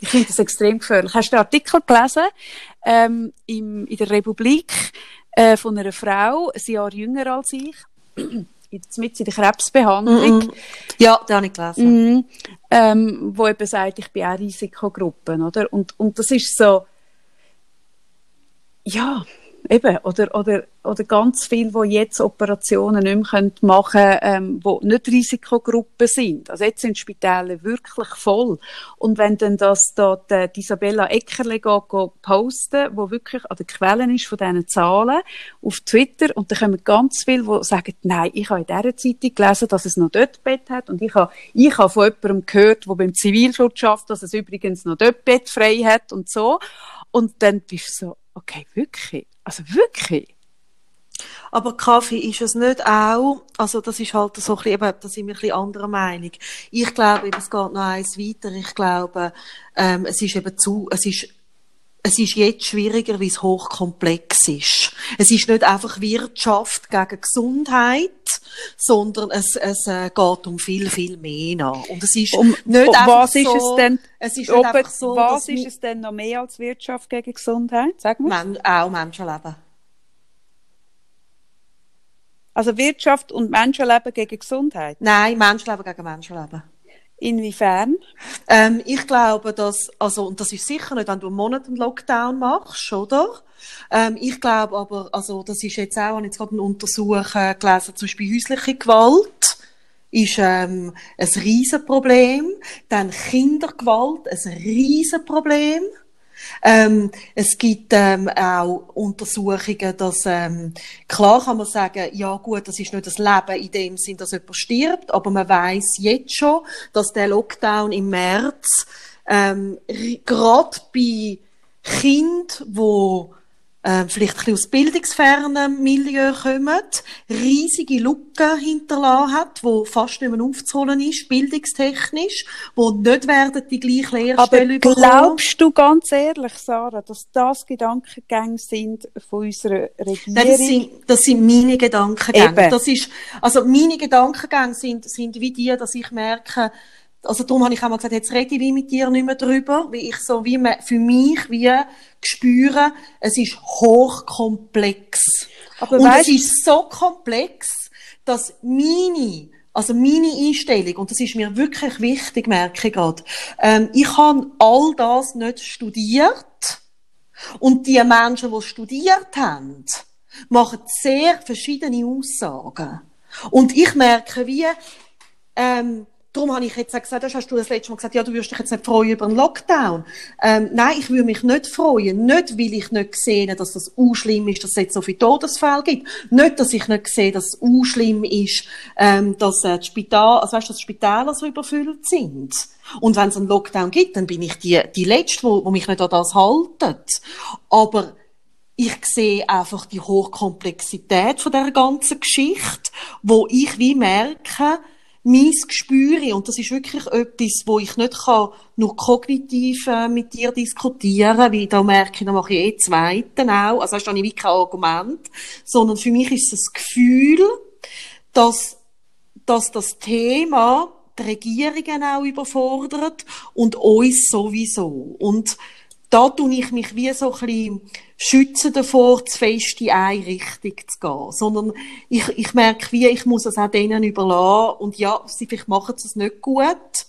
Ich finde das extrem gefährlich. Hast du den Artikel gelesen, ähm, im, in der Republik, äh, von einer Frau, ein Jahr jünger als ich, mit in der Krebsbehandlung. Mm -mm. Ja, den habe ich gelesen. Mm, ähm, wo eben sagt, ich bin auch Risikogruppen, oder? Und, und das ist so, ja, eben, oder, oder, oder ganz viele, die jetzt Operationen nicht mehr machen können, ähm, die nicht Risikogruppen sind. Also jetzt sind die Spitäle wirklich voll. Und wenn dann das da die Isabella Eckerle geht, posten, wo wirklich an der Quelle ist von diesen Zahlen, auf Twitter, und dann kommen ganz viele, die sagen, nein, ich habe in dieser Zeitung gelesen, dass es noch dort Bett hat, und ich habe, ich habe von jemandem gehört, der beim Zivilschutz schafft, dass es übrigens noch dort Bett frei hat und so. Und dann bist du so, okay, wirklich? Also wirklich. Aber Kaffee ist es nicht auch, also das ist halt so ein bisschen, eben, da sind wir ein bisschen anderer Meinung. Ich glaube, es geht noch eins weiter. Ich glaube, ähm, es ist eben zu, es ist es ist jetzt schwieriger, weil es hochkomplex ist. Es ist nicht einfach Wirtschaft gegen Gesundheit, sondern es, es äh, geht um viel, viel mehr nach. Und es ist um, nicht um, einfach was ist so, es denn, es ist nicht einfach so, was ist es denn noch mehr als Wirtschaft gegen Gesundheit? Sag mal. Men auch Menschenleben. Also Wirtschaft und Menschenleben gegen Gesundheit? Nein, Menschenleben gegen Menschenleben. Inwiefern? Ähm, ich glaube, dass, also, und das ist sicher nicht, wenn du einen Monat einen Lockdown machst, oder? Ähm, ich glaube aber, also, das ist jetzt auch, ich jetzt gerade eine Untersuchung gelesen, zum Beispiel häusliche Gewalt ist ähm, ein Riesenproblem. Dann Kindergewalt, ein Riesenproblem. Ähm, es gibt ähm, auch Untersuchungen, dass ähm, klar kann man sagen, ja gut, das ist nicht das Leben in dem Sinn, dass jemand stirbt, aber man weiß jetzt schon, dass der Lockdown im März ähm, gerade bei Kind, wo äh, vielleicht ein bisschen aus bildungsfernem Milieu kommen, riesige Lücken hinterlassen hat, wo fast nicht mehr aufzuholen ist, bildungstechnisch, wo nicht werden die gleichen Lehrstellen Aber glaubst du ganz ehrlich, Sarah, dass das Gedankengänge sind von unserer Regierung? Nein, das sind, das sind meine Gedankengänge. Das ist, also meine Gedankengänge sind, sind wie die, dass ich merke, also darum habe ich auch mal gesagt, jetzt rede ich mit dir nicht mehr drüber, wie ich so wie für mich wie spüre, es ist hochkomplex. Aber und weißt, es ist so komplex, dass meine also meine Einstellung, und das ist mir wirklich wichtig, merke ich gerade, ähm, ich habe all das nicht studiert und die Menschen, die studiert haben, machen sehr verschiedene Aussagen. Und ich merke, wie ähm, Darum habe ich jetzt gesagt, das hast du das letzte Mal gesagt, ja, du wirst dich jetzt nicht freuen über einen Lockdown. Ähm, nein, ich würde mich nicht freuen. Nicht, weil ich nicht sehe, dass das u schlimm ist, dass es jetzt so viele Todesfälle gibt. Nicht, dass ich nicht sehe, dass es u schlimm ist, ähm, dass äh, die Spital, also weißt, dass die Spitäler so überfüllt sind. Und wenn es einen Lockdown gibt, dann bin ich die, die Letzte, wo, wo mich nicht an das haltet. Aber ich sehe einfach die Hochkomplexität von der ganzen Geschichte, wo ich wie merke, mein Gespür, und das ist wirklich etwas, wo ich nicht kann, nur kognitiv äh, mit dir diskutieren, weil da merke ich, da mache ich eh Zweiten auch, also hast du nicht kein Argument, sondern für mich ist es das Gefühl, dass, dass das Thema die Regierungen auch überfordert und uns sowieso. Und da tue ich mich wie so ein bisschen schützen davor, zu fest in eine Richtung zu gehen. Sondern ich, ich merke wie, ich muss es auch denen überlassen. Und ja, sie vielleicht machen es nicht gut,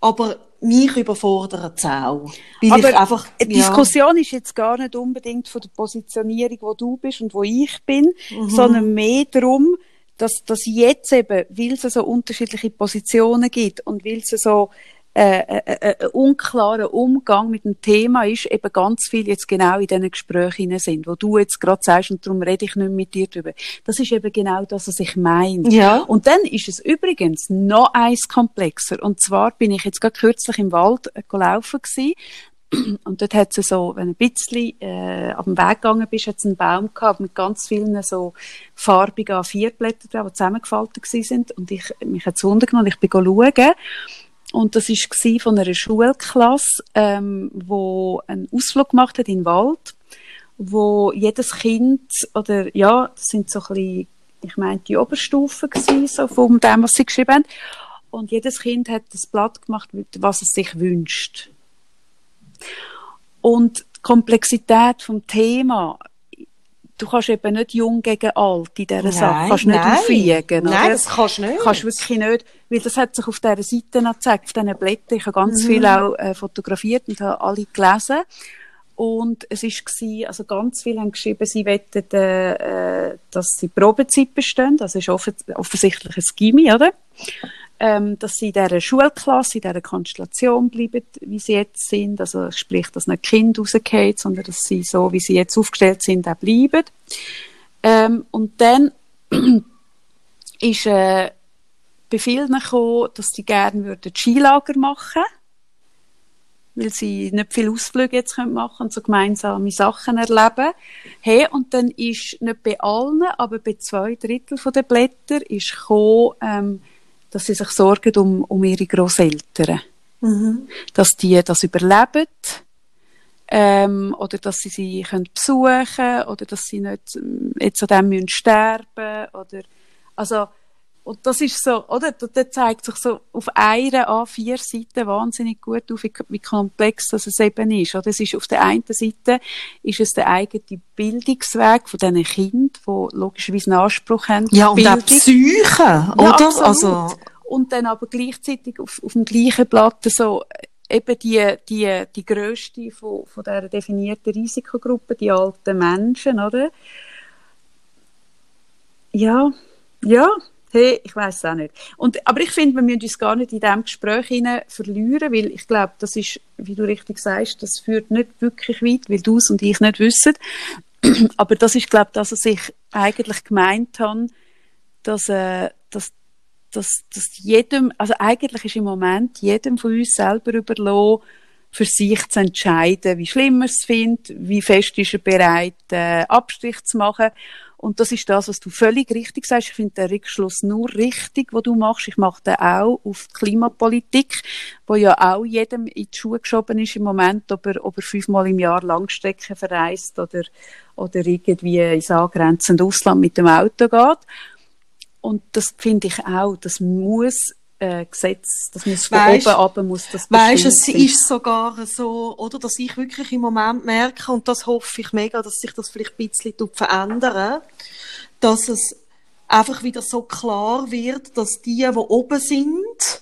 aber mich überfordert es auch. Aber einfach, die ja. Diskussion ist jetzt gar nicht unbedingt von der Positionierung, wo du bist und wo ich bin, mhm. sondern mehr darum, dass, dass jetzt eben, weil es so unterschiedliche Positionen gibt und weil es so äh, äh, äh, unklarer Umgang mit dem Thema ist, eben ganz viel jetzt genau in diesen Gesprächen sind, wo du jetzt gerade sagst, und darum rede ich nicht mit dir drüber. Das ist eben genau das, was ich meine. Ja. Und dann ist es übrigens noch eins komplexer. Und zwar bin ich jetzt gerade kürzlich im Wald äh, gelaufen gewesen, und dort hat es so, wenn du ein bisschen äh, auf dem Weg gegangen bist, hat es einen Baum gehabt mit ganz vielen so farbigen A4-Blättern, die zusammengefaltet sind. Und ich, mich hat es wundern ich bin schauen. Und das war von einer Schulklasse, ähm, wo einen Ausflug gemacht hat in den Wald, wo jedes Kind, oder ja, das sind so ein bisschen, ich meine, die Oberstufen gewesen, so von dem, was sie geschrieben haben. Und jedes Kind hat das Blatt gemacht, was es sich wünscht. Und die Komplexität vom Thema du kannst eben nicht jung gegen alt in dieser nein, Sache, kannst nicht nein. aufwiegen. Nein, das kannst du nicht. Kannst wirklich nicht, weil das hat sich auf dieser Seite noch gezeigt, auf diesen Blättern. Ich habe ganz mhm. viel auch äh, fotografiert und habe alle gelesen. Und es ist gewesen, also ganz viele haben geschrieben, sie wettet, äh, äh, dass sie Probezeit bestehen. Das ist offen, offensichtlich ein Gimmi, oder? Ähm, dass sie in dieser Schulklasse, in dieser Konstellation bleiben, wie sie jetzt sind. Also sprich, dass nicht Kind rausgeht, sondern dass sie so, wie sie jetzt aufgestellt sind, auch bleiben. Ähm, und dann ist äh, Befehl gekommen, dass sie gerne würden Skilager machen weil sie nicht viel Ausflüge jetzt machen können und so gemeinsame Sachen erleben. Hey, und dann ist nicht bei allen, aber bei zwei Drittel der Blätter ist gekommen, ähm, dass sie sich sorgen um, um ihre Großeltern. Mhm. Dass die das überleben, ähm, oder dass sie sie können besuchen oder dass sie nicht ähm, jetzt an dem müssen sterben oder also und das ist so, oder? Da zeigt sich so auf einer A4 Seite wahnsinnig gut auf, wie, wie komplex das es eben ist. Oder? Es ist auf der einen Seite ist es der eigene Bildungsweg von diesen Kindern, die logischerweise einen Anspruch haben. Ja, und Bildung. auch Psyche, oder? Ja, also. Und dann aber gleichzeitig auf, auf dem gleichen Blatt so, eben die, die, die grösste von, von dieser definierten Risikogruppe, die alten Menschen, oder? Ja, ja, Hey, ich weiß es auch nicht. Und, aber ich finde, wir müssen uns gar nicht in diesem Gespräch hinein verlieren, weil ich glaube, das ist, wie du richtig sagst, das führt nicht wirklich weit, weil du es und ich nicht wissen. aber das ist, glaube ich, das, was ich eigentlich gemeint habe, dass, äh, dass, dass, dass jedem, also eigentlich ist im Moment jedem von uns selber überlassen, für sich zu entscheiden, wie schlimm er es findet, wie fest ist er bereit, äh, Abstrich zu machen. Und das ist das, was du völlig richtig sagst. Ich finde den Rückschluss nur richtig, wo du machst. Ich mache den auch auf die Klimapolitik, wo ja auch jedem in die Schuhe geschoben ist im Moment, ob er, ob er fünfmal im Jahr Langstrecke verreist oder, oder irgendwie ins angrenzende Ausland mit dem Auto geht. Und das finde ich auch, das muss äh, Gesetz, das muss von Weisst- oben ab, muss das Weißt, es bestimmt sein. ist sogar so, oder, dass ich wirklich im Moment merke, und das hoffe ich mega, dass sich das vielleicht ein bisschen tut verändern, dass es einfach wieder so klar wird, dass die, die oben sind,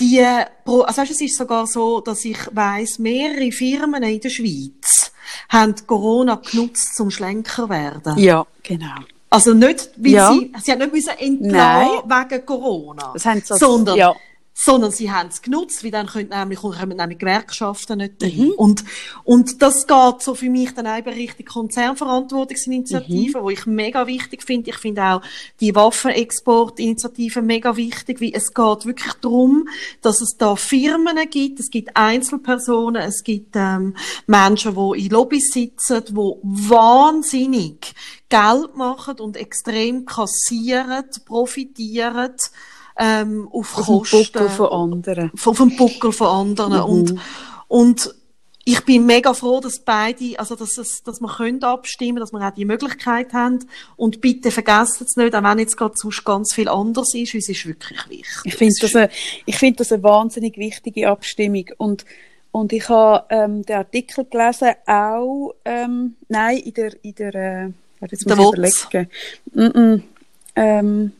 die, also weißt, es ist sogar so, dass ich weiss, mehrere Firmen in der Schweiz haben Corona genutzt zum Schlenker werden. Ja, genau. Also nicht, weil Ja. sie, sie haben nicht müssen entlassen wegen Corona, Das haben sie sondern, ja. Sondern sie haben es genutzt, weil dann können nämlich, kommen nämlich Gewerkschaften nicht Mhm. rein. Und, und das geht so für mich dann in Richtung Konzernverantwortungsinitiative, Mhm. wo ich mega wichtig finde. Ich finde auch die Waffenexportinitiative mega wichtig, weil es geht wirklich darum, dass es da Firmen gibt, es gibt Einzelpersonen, es gibt ähm, Menschen, die in Lobbys sitzen, die wahnsinnig Geld machen und extrem kassieren, profitieren ähm, auf, Auf Kosten Buckel von anderen. von, vom Buckel von anderen. Mhm. Und, und ich bin mega froh, dass beide, also dass, es, dass wir können abstimmen, dass wir auch die Möglichkeit haben. Und bitte vergessen es nicht, auch wenn jetzt gerade sonst ganz viel anders ist, uns ist wirklich wichtig. Ich finde das, eine- ich finde das eine wahnsinnig wichtige Abstimmung und und ich habe ähm, den Artikel gelesen, auch ähm, nein in der in der äh, jetzt Der muss ich Wotz. überlegen. Mm -mm, ähm,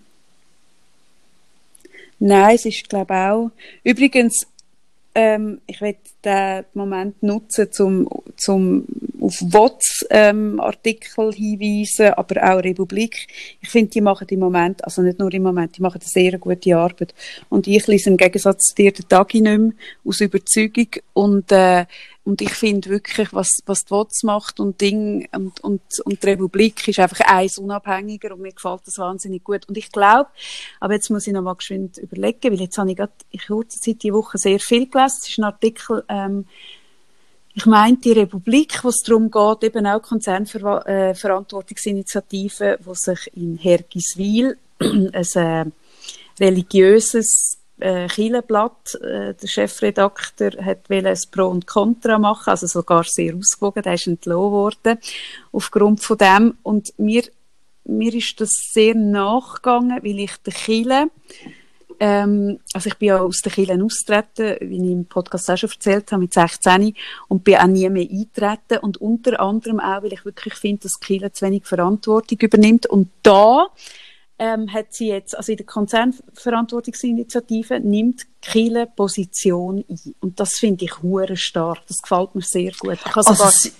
nein, es ist glaube auch. Übrigens, ähm, ich werde den Moment nutzen, zum zum auf WOTS ähm, hinweisen, aber auch Republik. Ich finde, die machen im Moment, also nicht nur im Moment, die machen eine sehr gute Arbeit. Und ich lese im Gegensatz zu dir den Tagi nicht mehr, aus Überzeugung. Und, äh, und ich finde wirklich, was, was die WOTS macht und Ding und, und, und die Republik ist einfach eins unabhängiger und mir gefällt das wahnsinnig gut. Und ich glaube, aber jetzt muss ich noch mal geschwind überlegen, weil jetzt habe ich gerade in kurzer Zeit die Woche sehr viel gelesen. Es ist ein Artikel, ähm, ich meine die Republik, wo es darum geht, eben auch Konzernverantwortungsinitiativen, wo sich in Hergiswil ein äh, religiöses äh, äh, der Chefredakteur hat ein Pro und Contra machen, also sogar sehr ausgewogen, der ist entlohnt worden aufgrund von dem. Und mir mir ist das sehr nachgegangen, weil ich der Kirche ähm, also ich bin ja aus der Kirche austreten, wie ich im Podcast auch schon erzählt habe, mit 16 und bin auch nie mehr eintreten und unter anderem auch, weil ich wirklich finde, dass Kirche zu wenig Verantwortung übernimmt. Und da ähm, hat sie jetzt, also in der Konzernverantwortungsinitiative nimmt Kirche Position ein und das finde ich hure stark, das gefällt mir sehr gut. Ich Also, sogar, es,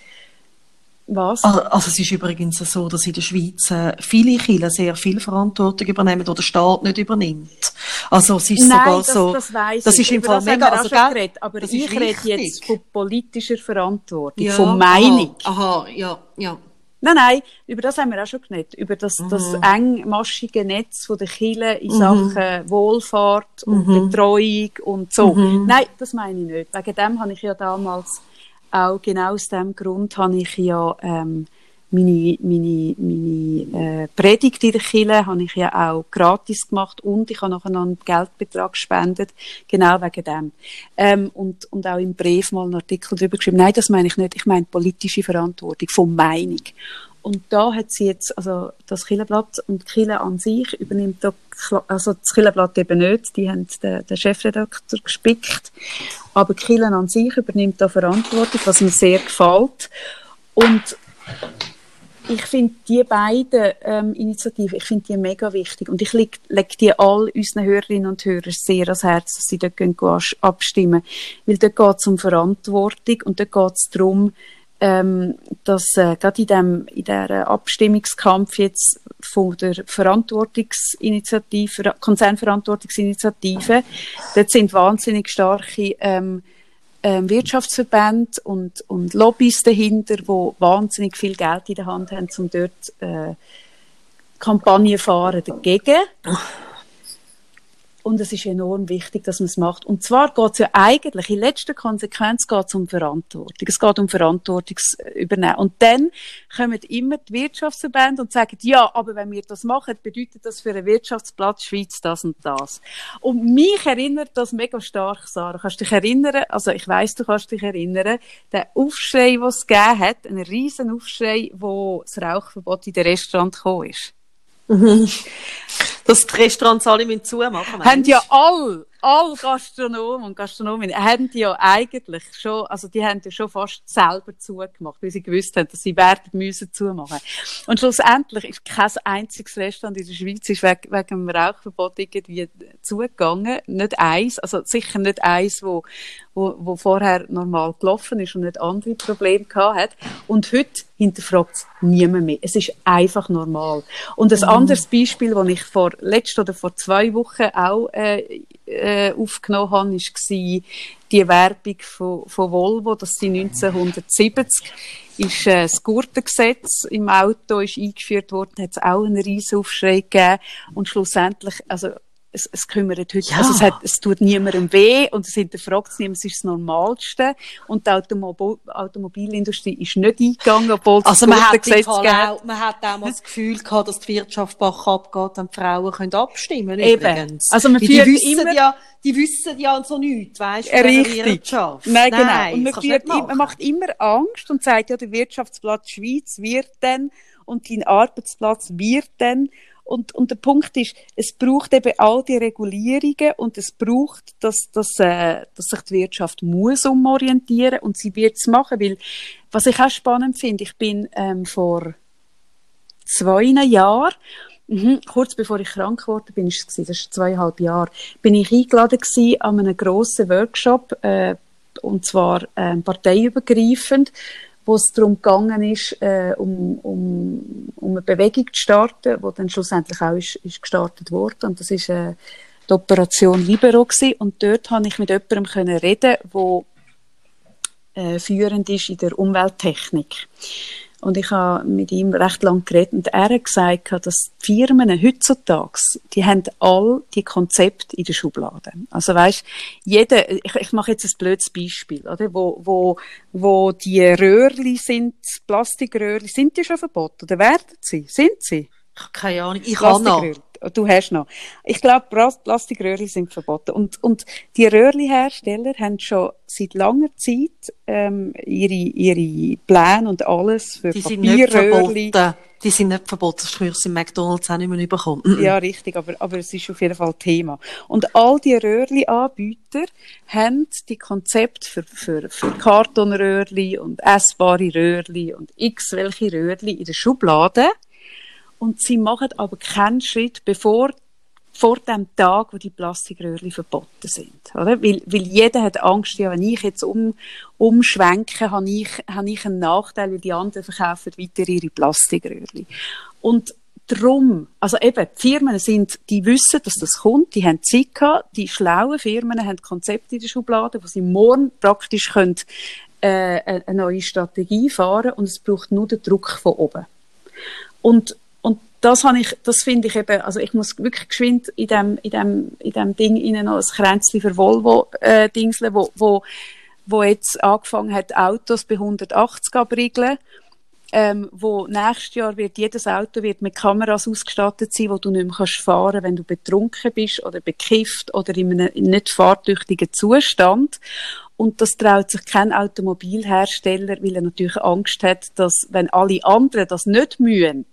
was? also also es ist übrigens so, dass in der Schweiz äh, viele Kirchen sehr viel Verantwortung übernehmen, die der Staat nicht übernimmt. Also es ist Nein, sogar das, so, das weiss das ich. ist im Fall mega, also geredet, aber ich rede jetzt von politischer Verantwortung, Ja, von Meinung. Aha, aha, ja, ja. Nein, nein, über das haben wir auch schon geredet. Über das, das engmaschige Netz von der Kirche in Sachen Wohlfahrt und Betreuung und so. Nein, das meine ich nicht. Wegen dem habe ich ja damals auch genau aus dem Grund habe ich ja ähm, meine, meine, meine äh, Predigt in der Kirche habe ich ja auch gratis gemacht und ich habe nachher noch einen Geldbetrag gespendet, genau wegen dem. Ähm, und, und auch im Brief mal einen Artikel darüber geschrieben. Nein, das meine ich nicht. Ich meine politische Verantwortung, von Meinung. Und da hat sie jetzt, also das Kirchenblatt und Kirche an sich übernimmt da, also das Kirchenblatt eben nicht, die haben den, den Chefredakteur gespickt, aber Kirche an sich übernimmt da Verantwortung, was mir sehr gefällt. Und ich finde die beiden ähm, Initiativen, ich finde die mega wichtig. Und ich leg, leg die all unseren Hörerinnen und Hörern sehr ans Herz, dass sie dort abstimmen, weil dort geht es um Verantwortung und dort geht es darum, ähm, dass äh, gerade in dem in der Abstimmungskampf jetzt von der Verantwortungsinitiative, Konzernverantwortungsinitiative, dort sind wahnsinnig starke ähm, ähm, Wirtschaftsverbände und, und Lobbys dahinter, die wahnsinnig viel Geld in der Hand haben, um dort äh, Kampagnen fahren dagegen. Und es ist enorm wichtig, dass man es macht. Und zwar geht es ja eigentlich, in letzter Konsequenz geht es um Verantwortung. Es geht um Verantwortungsübernehmen. Und dann kommen immer die Wirtschaftsverbände und sagen, ja, aber wenn wir das machen, bedeutet das für einen Wirtschaftsplatz Schweiz das und das. Und mich erinnert das mega stark, Sarah. Kannst du dich erinnern, also ich weiss, du kannst dich erinnern, der Aufschrei, den es gegeben hat, einen riesen Aufschrei, wo das Rauchverbot in den Restaurant gekommen ist. Mhm. Dass die Restaurants alle mit zumachen Haben ja alle, alle Gastronomen und Gastronomen haben die ja eigentlich schon, also die haben ja schon fast selber zugemacht, weil sie gewusst haben, dass sie werden müssen zumachen. Und schlussendlich ist kein einziges Restaurant in der Schweiz ist wegen, wegen dem Rauchverbot irgendwie zugegangen. Nicht eins, also sicher nicht eins, wo, wo, wo vorher normal gelaufen ist und nicht andere Probleme gehabt hat. Und heute hinterfragt es niemand mehr. Es ist einfach normal. Und ein mhm. anderes Beispiel, das ich vor letzter oder vor zwei Wochen auch äh, äh, aufgenommen habe, war die Werbung von, von Volvo, das sie 1970 ist äh, das Gurtengesetz im Auto ist eingeführt worden, hat es auch einen riesen Aufschrei gegeben. Und schlussendlich, also es, es kümmert heute, ja. also es, hat, es tut niemandem weh und es hinterfragt es niemand, es ist das Normalste und die Automobil Automobilindustrie ist nicht eingegangen, obwohl es also man hat, Gesetz auch, man hat auch mal das Gefühl gehabt, dass die Wirtschaft bach abgeht und die Frauen können abstimmen Eben. Übrigens. Also man die wissen immer, ja, die wissen ja so nichts, weißt du, Richtig. Wirtschaft. Nein, genau. Nein, und man, führt, man macht immer Angst und sagt, ja, der Wirtschaftsplatz Schweiz wird dann und dein Arbeitsplatz wird dann und, und der Punkt ist, es braucht eben all die Regulierungen und es braucht, dass, dass, äh, dass sich die Wirtschaft muss umorientieren und sie wird es machen, weil was ich auch spannend finde, ich bin ähm, vor zwei Jahren Mhm. Kurz bevor ich krank geworden bin, ist es gewesen, das ist zweieinhalb Jahre, bin ich eingeladen gewesen an einem grossen Workshop, äh, und zwar äh, parteiübergreifend, wo es darum gegangen ist, äh, um, um, um eine Bewegung zu starten, die dann schlussendlich auch ist, ist gestartet wurde. Und das ist äh, die Operation Libero gewesen. Und dort habe ich mit jemandem können reden, der äh, führend ist in der Umwelttechnik. Und ich habe mit ihm recht lang geredet und er hat gesagt, dass die Firmen heutzutage, die haben all die Konzepte in der Schublade. Also weißt, jeder, ich, ich mache jetzt ein blödes Beispiel, oder? Wo, wo, wo die Röhrli sind, Plastikröhrli, sind die schon verboten oder werden sie? Sind sie? Keine Ahnung, ich kann noch. Du hast noch. Ich glaube, Plastikröhrli sind verboten. Und, und die Röhrli-Hersteller haben schon seit langer Zeit ähm, ihre, ihre Pläne und alles für die Papierröhrli. Die sind nicht verboten, das früher in McDonalds auch nicht mehr bekommen. Ja, richtig, aber, aber es ist auf jeden Fall Thema. Und all die Röhrli-Anbieter haben die Konzepte für, für, für Kartonröhrli und essbare Röhrli und x welche Röhrli in der Schublade und sie machen aber keinen Schritt, bevor vor dem Tag, wo die Plastikröhrchen verboten sind, oder? Weil, weil jeder hat Angst, ja, wenn ich jetzt um, umschwenke, habe ich, habe ich einen Nachteil, weil die anderen verkaufen weiter ihre Plastikröhrchen. Und drum, also eben, die Firmen sind, die wissen, dass das kommt, die haben Zeit gehabt, die schlauen Firmen haben Konzepte in der Schublade, wo sie morgen praktisch können, äh, eine neue Strategie fahren und es braucht nur den Druck von oben. Und das habe ich, das finde ich eben, also ich muss wirklich geschwind in dem, in dem, in dem Ding innen noch ein Kränzchen für Volvo, äh, Dingsle, wo, wo, wo jetzt angefangen hat, Autos bei 180 abriegeln, ähm, wo nächstes Jahr wird jedes Auto wird mit Kameras ausgestattet sein, wo du nicht mehr kannst fahren, wenn du betrunken bist oder bekifft oder in einem nicht fahrtüchtigen Zustand. Und das traut sich kein Automobilhersteller, weil er natürlich Angst hat, dass, wenn alle anderen das nicht mühen,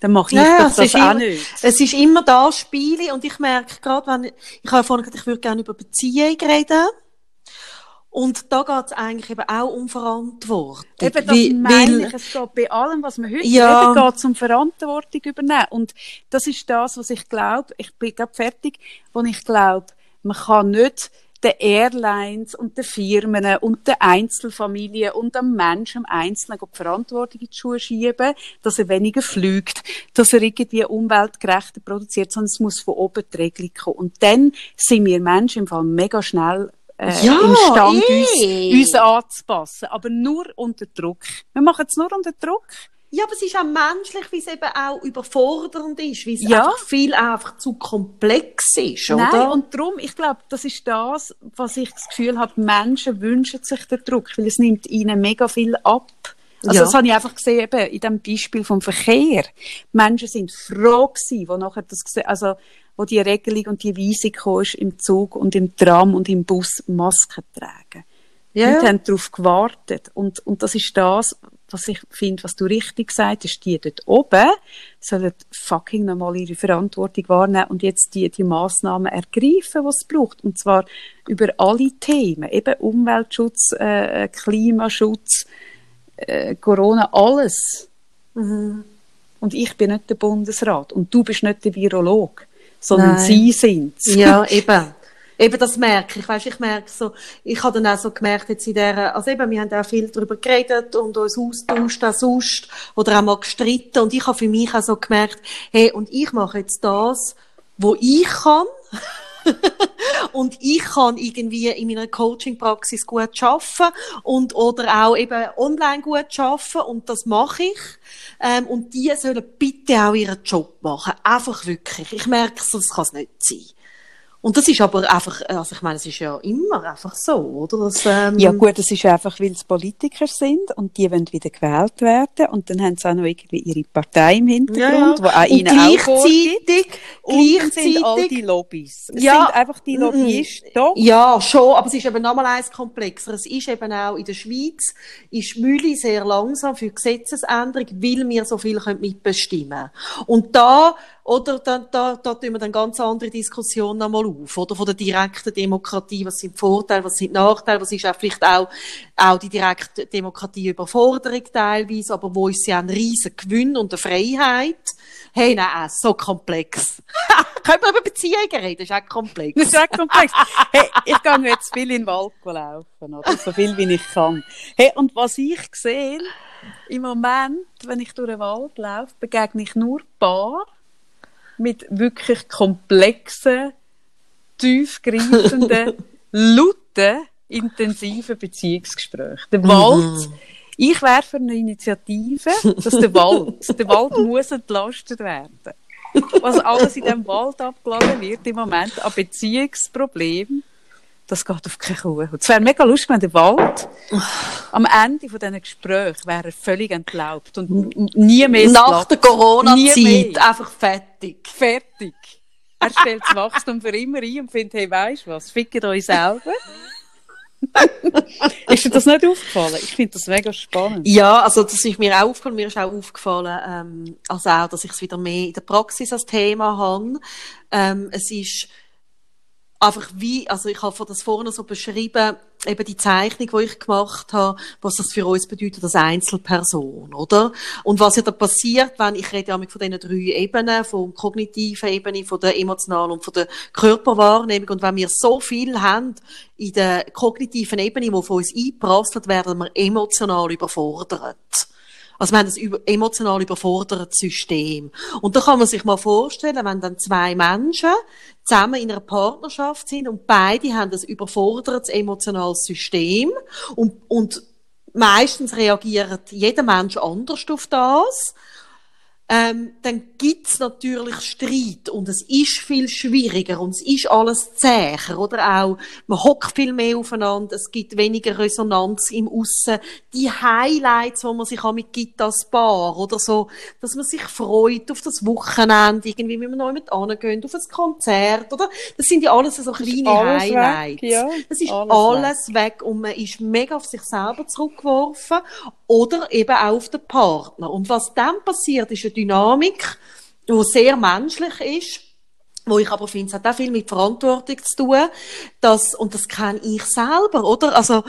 dann mache ich ja, das, das auch immer, nicht. Es ist immer das Spiel und ich merke gerade, wenn ich, ich habe vorhin gesagt, ich würde gerne über Beziehung reden. Und da geht es eigentlich eben auch um Verantwortung. Eben, das wie, meine ich, es geht bei allem, was man heute ja. geht es um Verantwortung übernehmen. Und das ist das, was ich glaube, ich bin gerade fertig, wo ich glaube, man kann nicht den Airlines und den Firmen und den Einzelfamilien und dem Menschen, dem Einzelnen die Verantwortung in die Schuhe schieben, dass er weniger fliegt, dass er irgendwie umweltgerechter produziert, sondern es muss von oben die Regelung kommen. Und dann sind wir Menschen im Fall mega schnell äh, ja, imstande, eh. uns, uns anzupassen. Aber nur unter Druck. Wir machen es nur unter Druck. Ja, aber es ist auch menschlich, wie es eben auch überfordernd ist, wie es Ja. einfach viel einfach zu komplex ist, oder? Nein, und darum, ich glaube, das ist das, was ich das Gefühl habe, Menschen wünschen sich den Druck, weil es nimmt ihnen mega viel ab. Also Ja. das habe ich einfach gesehen, eben in dem Beispiel vom Verkehr. Die Menschen sind froh gewesen, wo nachher das, also wo die Regelung und die Weisung kam, ist, im Zug und im Tram und im Bus Masken tragen. Ja. Leute haben darauf gewartet. Und, und das ist das, was ich finde, was du richtig gesagt hast, die dort oben sollen fucking nochmal ihre Verantwortung wahrnehmen und jetzt die, die Massnahmen ergreifen, was es braucht. Und zwar über alle Themen. Eben Umweltschutz, äh, Klimaschutz, äh, Corona, alles. Mhm. Und ich bin nicht der Bundesrat und du bist nicht der Virolog, sondern Nein. sie sind's. Ja, eben. Eben, das merke ich. Weißt, ich merke so, ich habe dann auch so gemerkt, jetzt in der, also eben, wir haben auch viel darüber geredet und uns austauscht, auch sonst, oder auch mal gestritten. Und ich habe für mich auch so gemerkt, hey, und ich mache jetzt das, wo ich kann. und ich kann irgendwie in meiner Coaching-Praxis gut arbeiten und, oder auch eben online gut arbeiten und das mache ich. Ähm, und die sollen bitte auch ihren Job machen. Einfach wirklich. Ich merke so, das kann es nicht sein. Und das ist aber einfach, also ich meine, es ist ja immer einfach so, oder? Das, ähm, Ja gut, es ist einfach, weil es Politiker sind und die wollen wieder gewählt werden und dann haben sie auch noch irgendwie ihre Partei im Hintergrund, die auch und ihnen auch vorgibt. gleichzeitig, Und dann sind all die gleichzeitig, Lobbys. Es Ja. sind einfach die. Lobbyisten da. ja, schon, aber es ist eben nochmal eins komplexer. Es ist eben auch in der Schweiz, ist Mühle sehr langsam für Gesetzesänderung, weil wir so viel können mitbestimmen Und da, oder, da, da, da tun wir dann ganz andere Diskussionen nochmal auf, oder? Von der direkten Demokratie, was sind Vorteile, was sind Nachteile, was ist auch vielleicht auch, auch die direkte Demokratie Überforderung teilweise, aber wo ist sie auch ein riesen Gewinn und eine Freiheit? Hey, nein, so komplex. Können wir über Beziehungen reden? Das ist auch komplex. Das ist echt komplex. Hey, ich gehe jetzt viel in den Wald laufen, oder? So viel, wie ich kann. Hey, und was ich sehe, im Moment, wenn ich durch den Wald laufe, begegne ich nur Paar mit wirklich komplexen, tiefgreifenden, lauten, intensiven Beziehungsgesprächen. Der Wald, ich wäre für eine Initiative, dass der Wald, der Wald muss entlastet werden. Was alles in diesem Wald abgeladen wird im Moment an Beziehungsproblemen, das geht auf keine Kuh. Und es wäre mega lustig, wenn der Wald am Ende von diesen Gesprächen wäre völlig entlaubt und nie mehr Nach der Corona-Zeit einfach fertig. Fertig. Er stellt das Wachstum für immer ein und findet, hey, weisst was, fickt euch selber. ist dir das nicht aufgefallen? Ich finde das mega spannend. Ja, also das ist mir auch aufgefallen. Mir ist auch aufgefallen, ähm, also auch, dass ich es wieder mehr in der Praxis als Thema habe. Ähm, es ist einfach wie, also ich habe das vorne so beschrieben, eben die Zeichnung, die ich gemacht habe, was das für uns bedeutet als Einzelperson, oder? Und was ja da passiert, wenn, ich rede ja von diesen drei Ebenen, von kognitiven Ebene, von der emotionalen und von der Körperwahrnehmung, und wenn wir so viel haben in der kognitiven Ebene, die von uns einprasselt, werden wir emotional überfordert. Also wir haben ein emotional überfordertes System. Und da kann man sich mal vorstellen, wenn dann zwei Menschen zusammen in einer Partnerschaft sind und beide haben ein überfordertes emotionales System und, und meistens reagiert jeder Mensch anders auf das, ähm, dann gibt's natürlich Streit und es ist viel schwieriger und es ist alles zäher, oder auch, man hockt viel mehr aufeinander, es gibt weniger Resonanz im Aussen, die Highlights, wo man sich auch mit gibt als Paar, oder so, dass man sich freut auf das Wochenende, irgendwie, wenn man neu mit angehen, auf ein Konzert, oder? Das sind ja alles so kleine alles weg, Highlights. ja. Das ist Alles alles, weg. und man ist mega auf sich selber zurückgeworfen oder eben auch auf den Partner. Und was dann passiert, ist Dynamik, die sehr menschlich ist, wo ich aber finde, es hat auch viel mit Verantwortung zu tun, dass, und das kenne ich selber, oder? Also,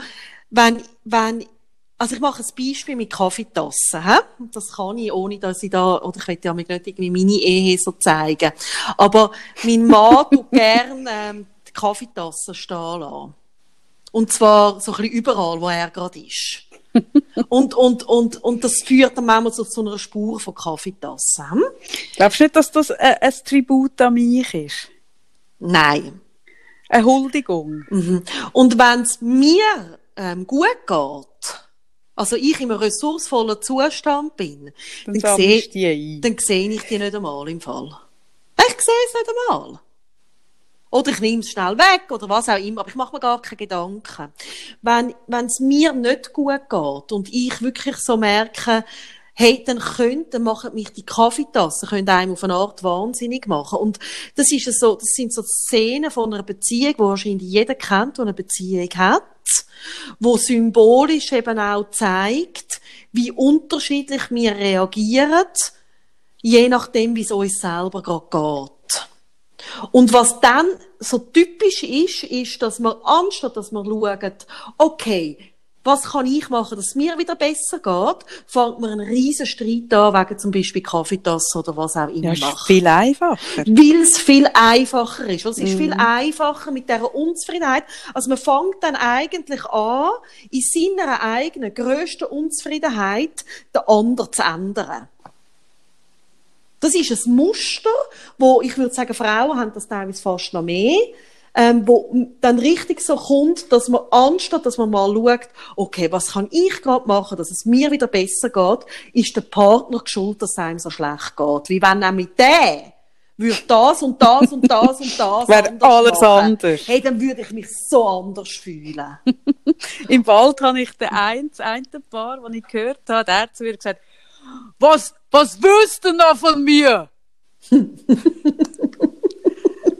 wenn, wenn, also ich mache ein Beispiel mit Kaffeetassen, hä? Das kann ich, ohne dass ich da, oder ich will ja nicht irgendwie meine Ehe so zeigen. Aber mein Mann tut gern, ähm, die Kaffeetassen stehen lassen. Und zwar so ein bisschen überall, wo er gerade ist. Und, und, und, und das führt dann manchmal so zu einer Spur von Kaffeetassen. Hm? Glaubst du nicht, dass das ein, ein Tribut an mich ist? Nein. Eine Huldigung? Mhm. Und wenn es mir ähm, gut geht, also ich im ressourcevollen Zustand bin, Dann sehe, dann sehe ich die nicht einmal im Fall. Ich sehe es nicht einmal. Oder ich nehme es schnell weg oder was auch immer, aber ich mache mir gar keine Gedanken. Wenn wenn es mir nicht gut geht und ich wirklich so merke, hey, dann könnte, dann machen mich die Kaffeetassen, können einem auf eine Art wahnsinnig machen. Und das ist so, das sind so Szenen von einer Beziehung, die wahrscheinlich jeder kennt, der eine Beziehung hat, wo symbolisch eben auch zeigt, wie unterschiedlich wir reagieren, je nachdem, wie es uns selber gerade geht. Und was dann so typisch ist, ist, dass man, anstatt dass man schaut, okay, was kann ich machen, dass es mir wieder besser geht, fängt man einen riesen Streit an, wegen zum Beispiel Kaffeetasse oder was auch immer Ja, ist viel einfacher. Weil es viel einfacher ist. Es ist viel einfacher mit dieser Unzufriedenheit. Also man fängt dann eigentlich an, in seiner eigenen grössten Unzufriedenheit den anderen zu ändern. Das ist ein Muster, wo ich würde sagen, Frauen haben das teilweise fast noch mehr, ähm, wo dann richtig so kommt, dass man anstatt, dass man mal schaut, okay, was kann ich gerade machen, dass es mir wieder besser geht, ist der Partner geschuld, dass es einem so schlecht geht. Wie wenn nämlich der würde das und das und das und das Wäre alles machen. anders. Hey, dann würde ich mich so anders fühlen. Im Wald habe ich den ein, das eine Paar, das ich gehört habe, der zu mir gesagt, was, was willst du noch von mir?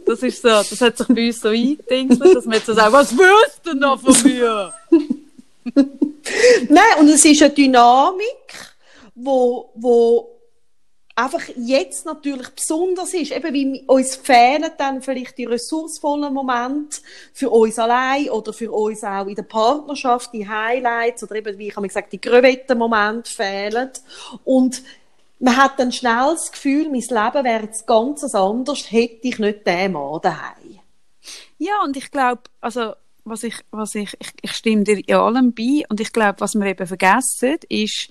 das ist so, das hat sich bei uns so eingedingselt, dass man jetzt so sagt, was willst du noch von mir? Nein, und es ist eine Dynamik, wo, wo einfach jetzt natürlich besonders ist. Eben wie uns fehlen dann vielleicht die ressourcevollen Momente für uns allein oder für uns auch in der Partnerschaft, die Highlights oder eben, wie ich habe gesagt, die Crevetten-Momente fehlen. Und man hat dann schnell das Gefühl, mein Leben wäre jetzt ganz anders, hätte ich nicht den Mann daheim. Ja, und ich glaube, also, was ich, was ich, ich, ich stimme dir in allem bei, und ich glaube, was wir eben vergessen, ist,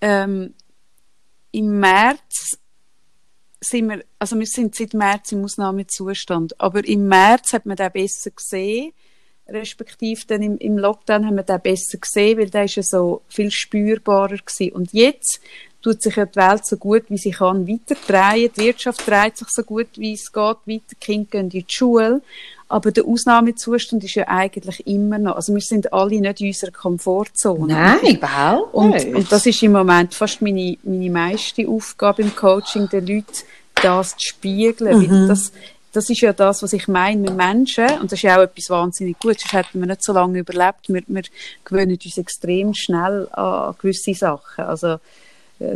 ähm, im März sind wir, also wir sind seit März im Ausnahmezustand, aber im März hat man den besser gesehen, respektive dann im, im Lockdown haben wir den besser gesehen, weil der ist ja so viel spürbarer gewesen. Und jetzt tut sich ja die Welt so gut, wie sie kann, weiterdrehen. Die Wirtschaft dreht sich so gut, wie es geht, weiter. Die Kinder gehen in die Schule. Aber der Ausnahmezustand ist ja eigentlich immer noch, also wir sind alle nicht in unserer Komfortzone. überhaupt Und, und das ist im Moment fast meine, meine meiste Aufgabe im Coaching, den Leuten das zu spiegeln. Weil das, das ist ja das, was ich meine mit Menschen. Und das ist ja auch etwas wahnsinnig Gutes. Sonst hätten wir nicht so lange überlebt. Wir, wir gewöhnen uns extrem schnell an gewisse Sachen. Also,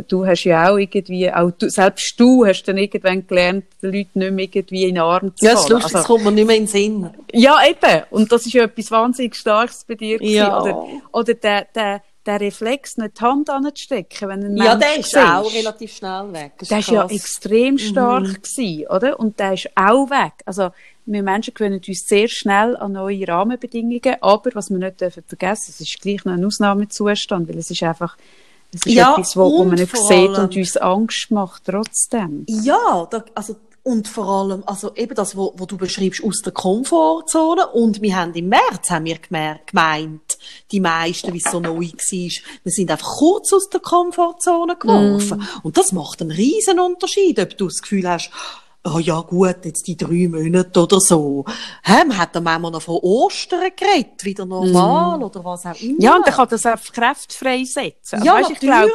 Du hast ja auch irgendwie, auch du, selbst du hast dann irgendwann gelernt, den Leuten nicht mehr irgendwie in den Arm zu Ja, das ist fallen. lustig, Also- das kommt mir nicht mehr in den Sinn. ja, eben. Und das ist ja etwas wahnsinnig Starkes bei dir. Ja. Oder, oder der, der, der Reflex, nicht die Hand anzustecken, wenn ein Ja, der ist siehst. auch relativ schnell weg. Das Der ist ja krass. Mhm. extrem stark gewesen, oder? Und der ist auch weg. Also, wir Menschen gewöhnen uns sehr schnell an neue Rahmenbedingungen, aber was wir nicht dürfen vergessen, es ist gleich noch ein Ausnahmezustand, weil es ist einfach, es ist Ja, etwas, wo, wo man nicht sieht allem- und uns Angst macht trotzdem. Ja, da, also, und vor allem, also eben das, wo, wo du beschreibst, aus der Komfortzone. Und wir haben im März, haben wir gemeint, die meisten, wie es so neu war, wir sind einfach kurz aus der Komfortzone geworfen. Mm. Und das macht einen riesen Unterschied, ob du das Gefühl hast, oh ja gut, jetzt die drei Monate oder so. Hä, man hat dann manchmal noch von Ostern geredet, wieder normal oder was auch immer. Mm. Ja, und dann kann das auch Kraft freisetzen. Also, Ja, weißt, ich glaube,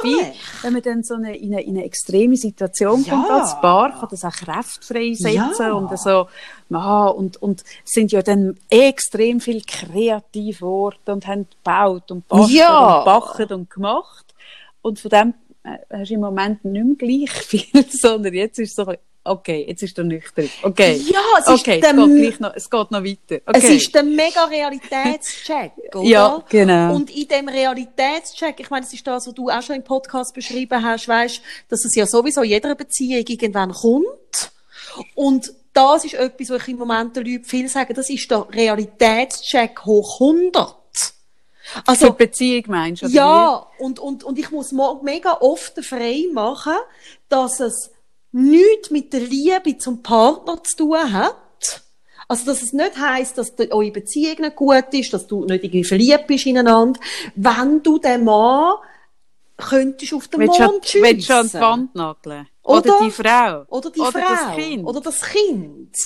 wenn man dann so eine, in, eine, in eine extreme Situation Ja. kommt als Paar, kann das auch Kraft freisetzen Ja. und so, ja, und, und sind ja dann extrem viel kreativ geworden und haben gebaut und bastelt Ja. und gebacken und gemacht. Und von dem äh, hast du im Moment nicht mehr gleich viel, sondern jetzt ist es so, okay, jetzt ist er nüchtern. Okay. Ja, es ist okay, der es geht noch, es geht noch weiter. Okay. Es ist der mega Realitätscheck, oder? Ja, genau. Und in dem Realitätscheck, ich meine, das ist das, was du auch schon im Podcast beschrieben hast, weißt, dass es ja sowieso jeder Beziehung irgendwann kommt. Und das ist etwas, wo ich im Moment den Leuten viel sage, das ist der Realitätscheck hoch 100. Also, Für Beziehung meinst du? ja, und, und, und ich muss mega oft frei machen, dass es nichts mit der Liebe zum Partner zu tun hat, Also, dass es nicht heisst, dass die, eure Beziehung nicht gut ist, dass du nicht irgendwie verliebt bist ineinander. Wenn du den Mann könntest auf den Willst Mond du willst du an die schiessen. Wand nageln? Oder, Oder- die Frau? Oder die Oder Frau. das Kind? Oder das Kind.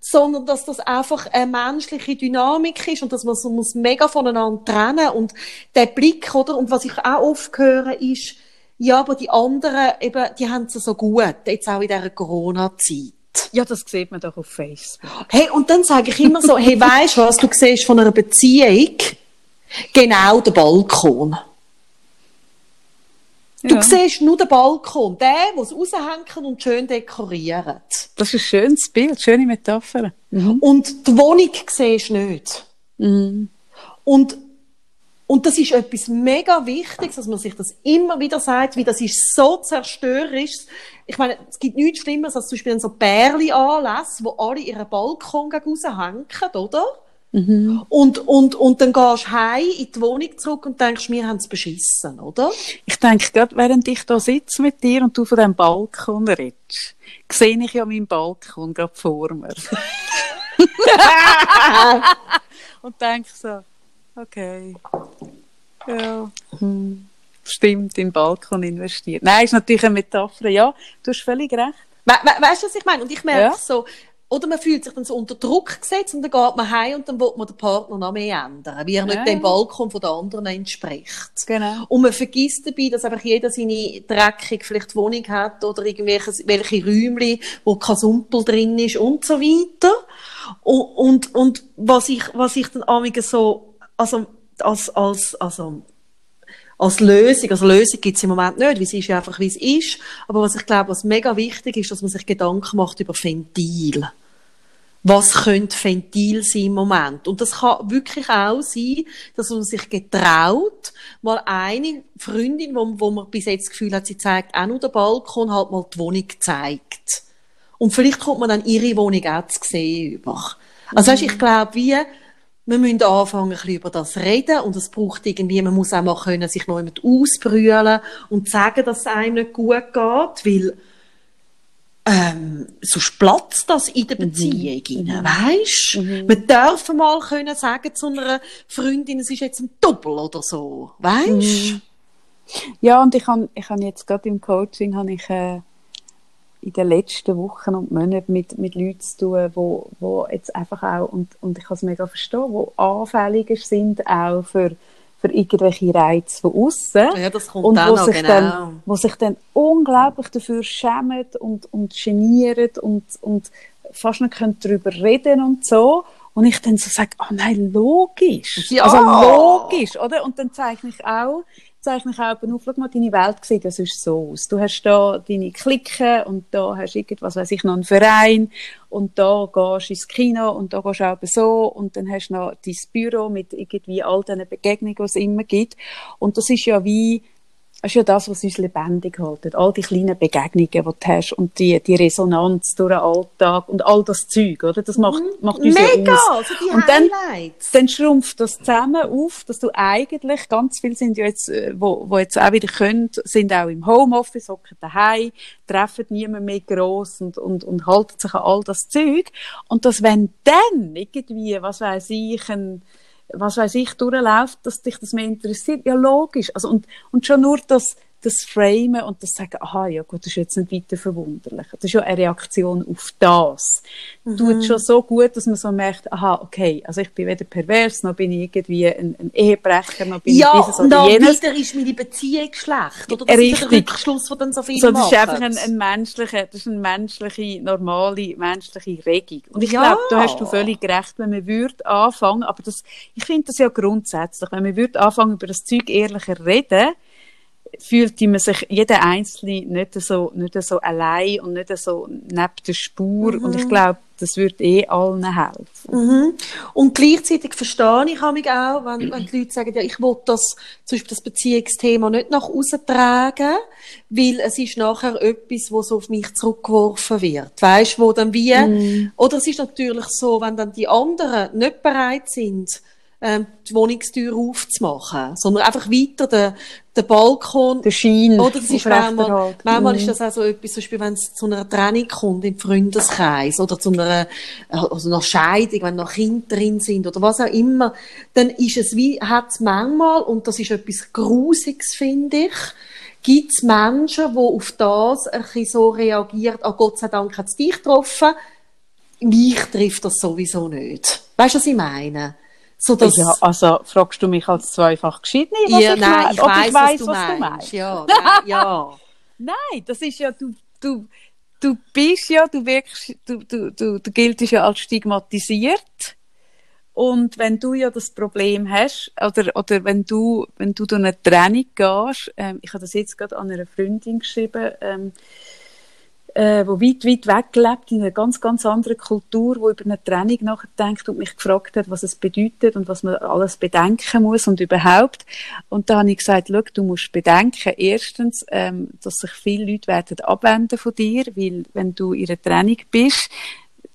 Sondern, dass das einfach eine menschliche Dynamik ist und dass man so muss mega voneinander trennen und der Blick, oder? Und was ich auch oft höre, ist, ja, aber die anderen, eben, die haben es so gut, jetzt auch in dieser Corona-Zeit. Ja, das sieht man doch auf Facebook. Hey, und dann sage ich immer so, hey, weisst du was, du siehst von einer Beziehung genau den Balkon. Du Ja. siehst nur den Balkon, der, der es raushängt und schön dekoriert. Das ist ein schönes Bild, schöne Metapher. Mhm. Und die Wohnung siehst du nicht. Mhm. Und, und das ist etwas mega Wichtiges, dass man sich das immer wieder sagt, wie das ist so zerstörerisch. Ich meine, es gibt nichts Schlimmeres als zum Beispiel so Bärli anlässt, wo alle ihren Balkon raushängen, oder? Mhm. Und, und, und dann gehst du heim in die Wohnung zurück und denkst, wir haben es beschissen, oder? Ich denke, gerade während ich da sitze mit dir und du von diesem Balkon redest, sehe ich ja meinen Balkon gerade vor mir. und denke so, okay, ja, hm, stimmt, in den Balkon investiert. Nein, ist natürlich eine Metapher, ja, du hast völlig recht. We we weißt du, was ich meine? Und ich merke Ja. so, oder man fühlt sich dann so unter Druck gesetzt und dann geht man heim und dann will man den Partner noch mehr ändern, wie er nicht Ja, dem ja. Balkon von der anderen entspricht. Genau. Und man vergisst dabei, dass einfach jeder seine dreckige vielleicht Wohnung hat oder irgendwelche welche Räumchen, wo kein Sumpel drin ist und so weiter. Und, und, und was ich, was ich dann amigen so, also, als, als, also, als Lösung, also Lösung gibt's im Moment nicht, weil es ist ja einfach, wie es ist. Aber was ich glaube, was mega wichtig ist, dass man sich Gedanken macht über Ventil. Was könnte Ventil sein im Moment? Und das kann wirklich auch sein, dass man sich getraut, mal eine Freundin, wo, wo man bis jetzt das Gefühl hat, sie zeigt auch nur den Balkon, halt mal die Wohnung zeigt. Und vielleicht kommt man dann ihre Wohnung auch zu sehen über. Also weisst, ich glaube, wie, wir müssen anfangen, ein bisschen über das reden und es braucht irgendwie, man muss auch mal können, sich noch jemand ausbrüllen und sagen, dass es einem nicht gut geht, weil ähm, sonst platzt das in der Beziehung mhm. weisst? Mhm. Wir dürfen mal können sagen zu einer Freundin, es ist jetzt ein Doppel oder so, weisst? Mhm. Ja, und ich habe ich hab jetzt gerade im Coaching habe ich, äh, in den letzten Wochen und Monaten mit, mit Leuten zu tun, wo, wo jetzt einfach auch, und, und ich kann es mega verstehen, wo anfälliger sind auch für, für irgendwelche Reize von außen. Ja, das kommt und wo sich, genau. dann, wo sich dann unglaublich dafür schämen und, und genieren und, und fast nicht können darüber reden und so. Und ich dann so sage, ah nein, logisch. Ja. Also logisch, oder? Und dann zeichne ich auch, zeichne ich auch auf, schau mal, deine Welt sieht ja sonst so aus. Du hast da deine Klicken und da hast irgendwas, weiß ich, noch einen Verein und da gehst du ins Kino und da gehst du auch so und dann hast du noch dein Büro mit irgendwie all diesen Begegnungen, die es immer gibt. Und das ist ja wie, das ist ja das, was uns lebendig hält. All die kleinen Begegnungen, die du hast und die, die Resonanz durch den Alltag und all das Zeug, oder? Das macht, macht uns Mega, ja aus. also die Und dann- Highlights. Dann schrumpft das zusammen auf, dass du eigentlich, ganz viele sind ja jetzt, äh, wo, wo jetzt auch wieder können, sind auch im Homeoffice, hocken daheim, treffen niemand mehr gross und, und, und halten sich an all das Zeug. Und dass wenn dann irgendwie, was weiß ich, ein, was weiß ich, durchläuft, dass dich das mehr interessiert, ja logisch. Also, und, und schon nur das, das Framen und das Sagen, aha, ja gut, das ist jetzt nicht weiter verwunderlich. Das ist ja eine Reaktion auf das. Tut schon so gut, dass man so merkt, aha, okay, also ich bin weder pervers, noch bin ich irgendwie ein, ein Ehebrecher, noch bin Ja, ich dieses und oder dann jenes. wieder ist meine Beziehung schlecht. Oder das ist Richtig. der Rückschluss, den dann so viele So, das ist einfach ein, ein menschliche, das ist eine menschliche, normale, menschliche Regung. Und ich Ja. glaube, da hast du völlig recht, wenn man würde anfangen, aber das, ich finde das ja grundsätzlich, wenn man würde anfangen, über das Zeug ehrlicher reden, fühlte man sich jeder Einzelne nicht so, nicht so allein und nicht so neben der Spur. Und Mhm. ich glaube, das würde eh allen helfen. Mhm. Und gleichzeitig verstehe ich mich auch, wenn, wenn die Leute sagen, ja, ich will das, zum Beispiel das Beziehungsthema nicht nach außen tragen, weil es ist nachher etwas, wo so auf mich zurückgeworfen wird. Weißt, wo dann wie, oder es ist natürlich so, wenn dann die anderen nicht bereit sind, ähm, die Wohnungstür aufzumachen, sondern einfach weiter den, den Balkon. Der Schein. Oder das ist manchmal, aufrechterhalten. manchmal Mhm. ist das auch so etwas, zum Beispiel, wenn es zu einer Trennung kommt im Freundeskreis oder zu einer, also einer Scheidung, wenn noch Kinder drin sind oder was auch immer, dann ist es wie, hat es manchmal, und das ist etwas Grusiges, finde ich, gibt es Menschen, die auf das ein bisschen so reagieren, oh Gott sei Dank hat es dich getroffen, mich trifft das sowieso nicht. Weißt du, was ich meine? So, dass, ja, also fragst du mich als zweifach Geschiedene, was ja, ich, nein, mein- ich weiss, ich weiss, was, was du du meinst. meinst. Ja, nein, ja. Nein, das ist ja, du, du, du bist ja, du wirkst, du, du, du, du giltest ja als stigmatisiert. Und wenn du ja das Problem hast, oder, oder wenn du, wenn du durch eine Trennung gehst, ähm, ich habe das jetzt gerade an einer Freundin geschrieben, ähm, äh, wo weit, weit weg lebt, in einer ganz, ganz anderen Kultur, wo über eine Trennung nachdenkt und mich gefragt hat, was es bedeutet und was man alles bedenken muss und überhaupt. Und da habe ich gesagt, schau, du musst bedenken, erstens, ähm, dass sich viele Leute werden abwenden von dir, weil wenn du in einer Trennung bist,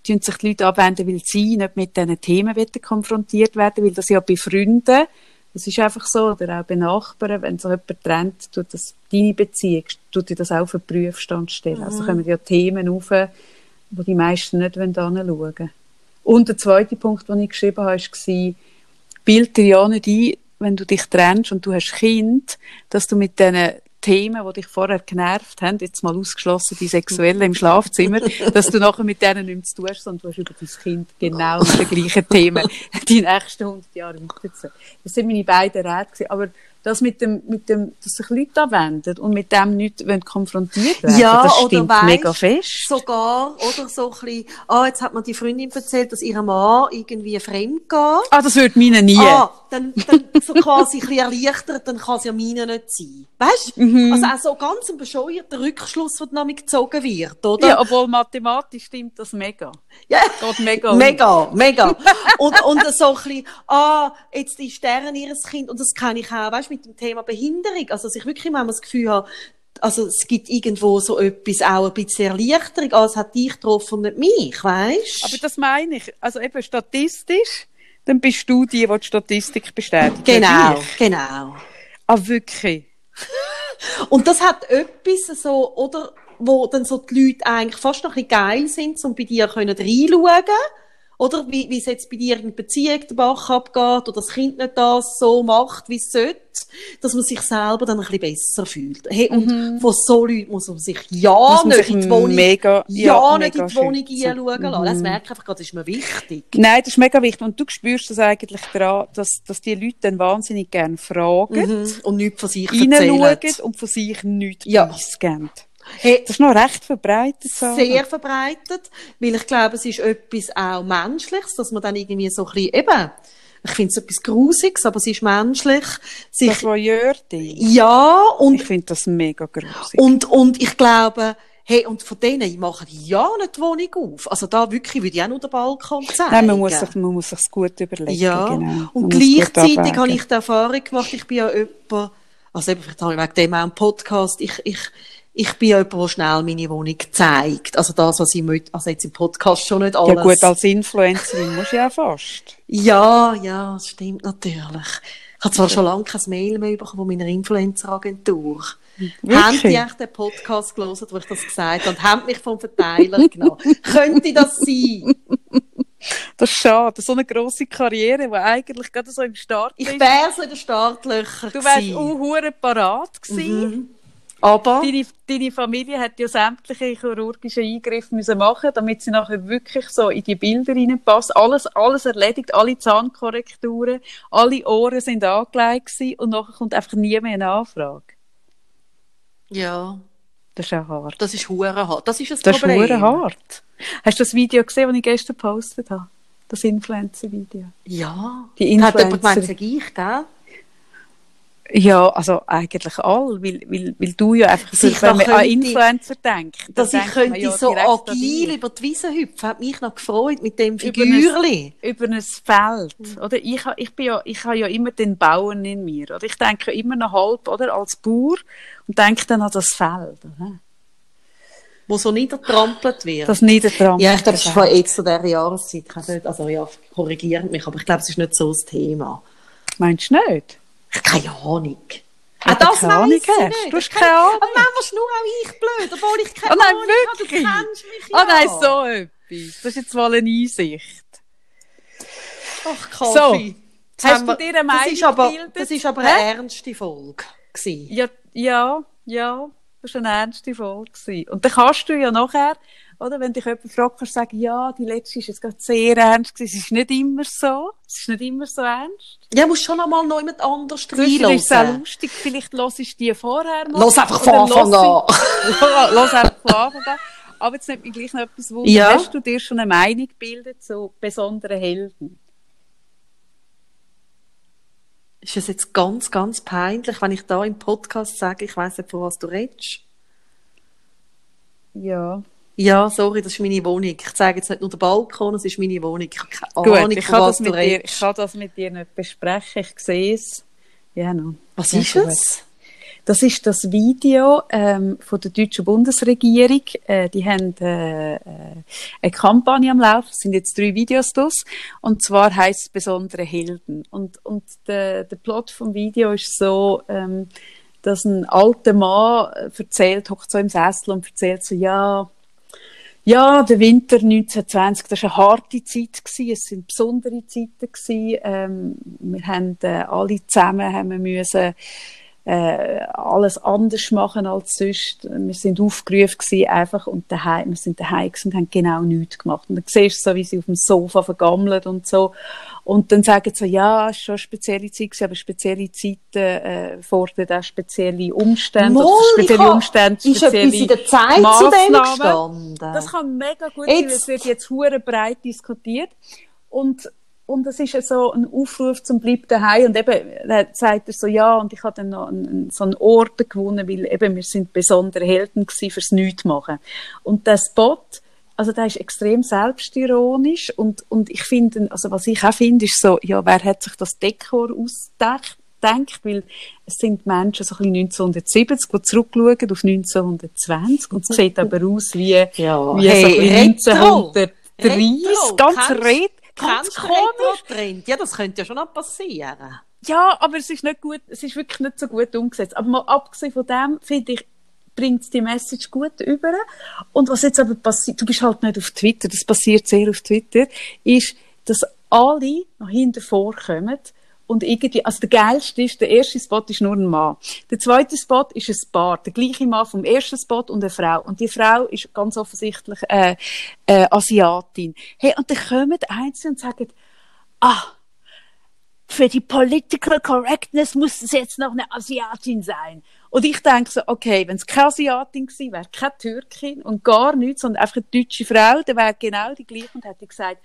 tun sich die Leute abwenden, weil sie nicht mit diesen Themen konfrontiert werden, weil das ja bei Freunden, das ist einfach so, oder auch bei Nachbarn, wenn sich jemand trennt, tut das deine Beziehung, tut dir das auch auf den Prüfstand stellen. Also kommen ja Themen auf, wo die meisten nicht hinschauen wollen. Und der zweite Punkt, den ich geschrieben habe, war, bild dir ja nicht ein, wenn du dich trennst und du hast Kind, dass du mit diesen Themen, die dich vorher genervt haben, jetzt mal ausgeschlossen die Sexuellen im Schlafzimmer, dass du nachher mit denen nichts zu tun hast, sondern du hast über dein Kind genau die gleichen Themen die nächsten 100 Jahre weiterzuziehen. Das sind meine beiden Räte. Aber das mit dem, mit dem, dass sich Leute anwenden und mit dem nicht wollen konfrontiert werden, Ja, das oder stimmt weisst, mega fest. Sogar, oder so ein bisschen, ah, jetzt hat mir die Freundin erzählt, dass ihr Mann irgendwie fremd geht. Ah, das würde meine nie. Ah, dann, dann so quasi ein bisschen erleichtert, dann kann es ja meine nicht sein. Weißt du? Mhm. Also auch so ganz ein bescheuerter Rückschluss, der damit gezogen wird, oder? Ja, obwohl mathematisch stimmt das mega. Ja. Geht mega. um. Mega, mega. und, und so ein bisschen, ah, jetzt ist Stern ihres Kind, und das kann ich auch, weißt du, mit dem Thema Behinderung. Also, dass ich wirklich manchmal das Gefühl habe, also, es gibt irgendwo so etwas auch ein bisschen Erleichterung, ah, es hat dich getroffen und nicht mich, weißt Aber das meine ich. Also eben statistisch, dann bist du die, die die Statistik bestätigt. Genau, ich. genau. Ah, wirklich. Und das hat etwas so, oder, wo dann so die Leute eigentlich fast noch ein bisschen geil sind, um bei dir können reinschauen oder wie, wie es jetzt bei dir in Beziehung der Bach abgeht, oder das Kind nicht das so macht, wie es sollte, dass man sich selber dann ein bisschen besser fühlt. Hey, und von so Leuten muss man sich ja Mhm. Nicht in die Wohnung, mega- ja, ja, nicht in die Wohnung einschauen lassen. Das merke ich einfach gerade, das ist mir wichtig. Nein, das ist mega wichtig. Und du spürst das eigentlich daran, dass, dass die Leute dann wahnsinnig gerne fragen, Mhm. Und nichts von sich erzählen. und von sich nichts Ja. preisgeben. Hey, Das ist noch recht verbreitet. Sarah. sehr verbreitet, weil ich glaube, es ist etwas auch Menschliches, dass man dann irgendwie so ein bisschen, eben, ich finde es etwas Grusiges, aber es ist menschlich, sich, Das Voyeur-Ding. ja, Ich und, finde das mega grusig. und, und ich glaube, hey, und von denen, ich mache ja nicht die Wohnung auf. Also da wirklich würde ich auch nur den Balkon zeigen. Nein, man muss sich, man muss sich's gut überlegen. Ja, genau. Und gleichzeitig habe ich die Erfahrung gemacht, ich bin ja jemand, also eben, vielleicht habe ich wegen dem auch einen Podcast, ich, ich, ich bin jemand, der schnell meine Wohnung zeigt. Also das, was ich mit, also jetzt im Podcast schon nicht alles. Ja gut, als Influencerin musst du ja fast. Ja, ja, das stimmt natürlich. Ich habe zwar schon lange kein Mail mehr bekommen von meiner Influencer-Agentur. Haben die echt den Podcast gelesen, wo ich das gesagt habe, und haben mich vom Verteiler genommen? Könnte das sein? Das ist schade. So eine grosse Karriere, die eigentlich gerade so im Start Ich ist. wäre so in den Startlöchern Du wärst auch parat gewesen. Mhm. Aber, Deine, deine Familie hat ja sämtliche chirurgische Eingriffe müssen machen, damit sie nachher wirklich so in die Bilder reinpasst. Alles, alles erledigt, alle Zahnkorrekturen, alle Ohren sind angelegt gewesen und nachher kommt einfach nie mehr eine Anfrage. ja, Das ist ja hart. das ist hure hart. Das ist das, Das ist Problem. hure hart. Hast du das Video gesehen, das ich gestern gepostet habe? Das Influencer-Video. Ja. Die Hat jemand gemeint, Influencer. ich, gell? Ja, also eigentlich all, weil, weil, weil du ja einfach, Sich wenn man an Influencer denkt, Dass ich könnte ja so agil über die Wiese hüpfen, hat mich noch gefreut mit dem Über Figürli. über ein Feld, oder? Ich, ich bin ja, ich habe ja immer den Bauern in mir, oder? Ich denke immer noch halb, oder? Als Bauer und denke dann an das Feld, oder? wo so niedertrampelt wird. Das niedertrampelt. Ja, ich glaube, es ist von jetzt zu dieser Jahreszeit. Ich nicht, also ja, korrigiert mich, aber ich glaube, es ist nicht so das Thema. Meinst du nicht? Keine Ahnung. Ja, das keine Ahnung hast. Du hast keine Ahnung. Aber manchmal nur auch ich blöd, obwohl ich keine oh nein, Ahnung wirklich? habe. Du kennst mich ja. Oh nein, so etwas. Das ist jetzt mal eine Einsicht. Ach, Kaffee. So, hast du dir eine Meinung das ist aber, gebildet? Das ist aber eine ernste Folge. Gewesen. Ja, ja, ja. Das war eine ernste Folge. Gewesen. Und dann kannst du ja nachher, oder, wenn dich jemand fragt, kannst du sagen, ja, die letzte ist jetzt gerade sehr ernst gewesen. Es ist nicht immer so. Es ist nicht immer so ernst. Ja, musst schon einmal noch jemand anders reinhören. ist auch lustig. Vielleicht hörst du die vorher mal. Lass einfach von Anfang an. Lass einfach von Anfang an. Aber jetzt nimmt mich gleich noch etwas wunder. Ja. Hast du dir schon eine Meinung gebildet zu besonderen Helden? Ist es jetzt ganz, ganz peinlich, wenn ich da im Podcast sage, ich weiss nicht, von was du redest? Ja. Ja, sorry, das ist meine Wohnung. Ich zeige jetzt nicht nur den Balkon, es ist meine Wohnung. Ich habe keine Gut, Ahnung, ich kann das mit dir. Ich kann das mit dir nicht besprechen, ich sehe es. Ja, no. Was ist es? Das ist das Video ähm, von der deutschen Bundesregierung. Äh, die haben äh, äh, eine Kampagne am Laufen. Es sind jetzt drei Videos draus. Und zwar heißt es besondere Helden. Und, und der, der Plot vom Video ist so, ähm, dass ein alter Mann äh, erzählt, hockt so im Sessel und erzählt so, ja, ja, der Winter 1920, das war eine harte Zeit gewesen. Es sind besondere Zeiten gewesen. Ähm, wir haben äh, alle zusammen haben wir müssen äh, alles anders machen als sonst. Wir sind aufgerufen gewesen, einfach und daheim, wir sind daheim und haben genau nichts gemacht. Und dann siehst du so, wie sie auf dem Sofa vergammelt und so. Und dann sagen sie so, ja, es war schon eine spezielle Zeit gewesen, aber spezielle Zeiten äh, fordern auch spezielle Umstände. Ich spezielle hab- Umstände, Ist etwas spezielle in der Zeit zu dem Massnahmen. gestanden? Das kann mega gut sein, Jetzt- es wird jetzt hure breit diskutiert. Und, und es ist ja so ein Aufruf zum Bleib daheim. Und eben, dann sagt er so, ja, und ich habe dann noch einen, so einen Orden gewonnen, weil eben wir sind besondere Helden gewesen fürs Nichtmachen. Und der Spot, also der ist extrem selbstironisch und, und ich finde, also was ich auch finde, ist so, ja, wer hat sich das Dekor ausgedacht? denkt, weil es sind Menschen so ein bisschen 1970, die zurückschauen auf 1920 und es sieht aber aus wie, Ja, wie hey, so ein bisschen Retro. 1930, Retro. ganz red, ganz komisch. Retro-Trend? Ja, das könnte ja schon noch passieren. Ja, aber es ist nicht gut, es ist wirklich nicht so gut umgesetzt. Aber mal abgesehen von dem, finde ich, bringt die Message gut über. Und was jetzt aber passiert, du bist halt nicht auf Twitter, das passiert sehr auf Twitter, ist, dass alle nach hinten vorkommen und irgendwie, also der geilste ist, der erste Spot ist nur ein Mann. Der zweite Spot ist ein Paar, der gleiche Mann vom ersten Spot und eine Frau. Und die Frau ist ganz offensichtlich äh, äh, Asiatin. Hey, und dann kommen Einzelne und sagen, ah, für die Political Correctness muss es jetzt noch eine Asiatin sein. Und ich denke so, okay, wenn es keine Asiatin gewesen wäre, keine Türkin und gar nichts, sondern einfach eine deutsche Frau, dann wäre genau die gleiche und hätte gesagt,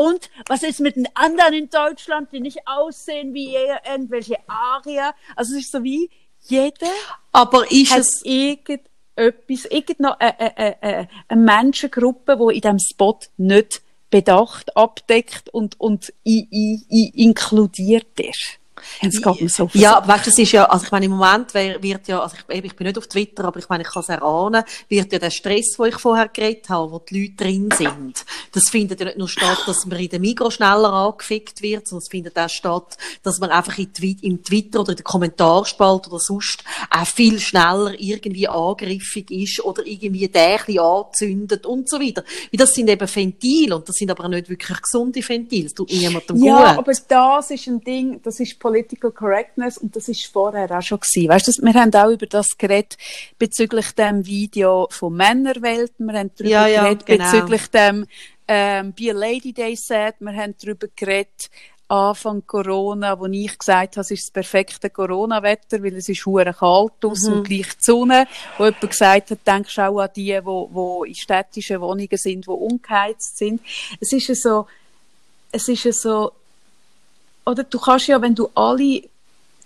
und was ist mit den anderen in Deutschland, die nicht aussehen wie irgendwelche Arier? Also es ist so wie, jeder Aber ist hat es, irgendetwas, irgendeine äh, äh, äh, eine Menschengruppe, die in diesem Spot nicht bedacht, abdeckt und, und i, i, i inkludiert ist. Es geht mir so den ja, weißt du, es ist ja, also ich meine, im Moment wird ja, also ich, ich bin nicht auf Twitter, aber ich meine, ich kann es erahnen, wird ja der Stress, wo ich vorher geredet habe, wo die Leute drin sind, das findet ja nicht nur statt, dass man in der Migros schneller angefickt wird, sondern es findet auch statt, dass man einfach in im Twitter oder in der Kommentarspalte oder sonst auch viel schneller irgendwie angriffig ist oder irgendwie Dächli anzündet und so weiter. Weil das sind eben Ventile und das sind aber nicht wirklich gesunde Ventile. Das tut niemandem Ja, gut. aber das ist ein Ding, das ist Political Correctness und das ist vorher auch schon gewesen. Weißt du, wir haben auch über das geredet bezüglich dem Video von Männerwelt, wir haben darüber Ja, ja, geredet genau. bezüglich dem ähm, Be a Lady Day Set, wir haben darüber geredet Anfang Corona, wo ich gesagt habe, es ist das perfekte Corona-Wetter, weil es ist hure kalt aus Mhm. und gleich die Sonne. Wo jemand gesagt hat, denkst du auch an die, wo, wo in städtischen Wohnungen sind, die ungeheizt sind. Es ist ja so, es ist ja so, oder du kannst ja, wenn du alle,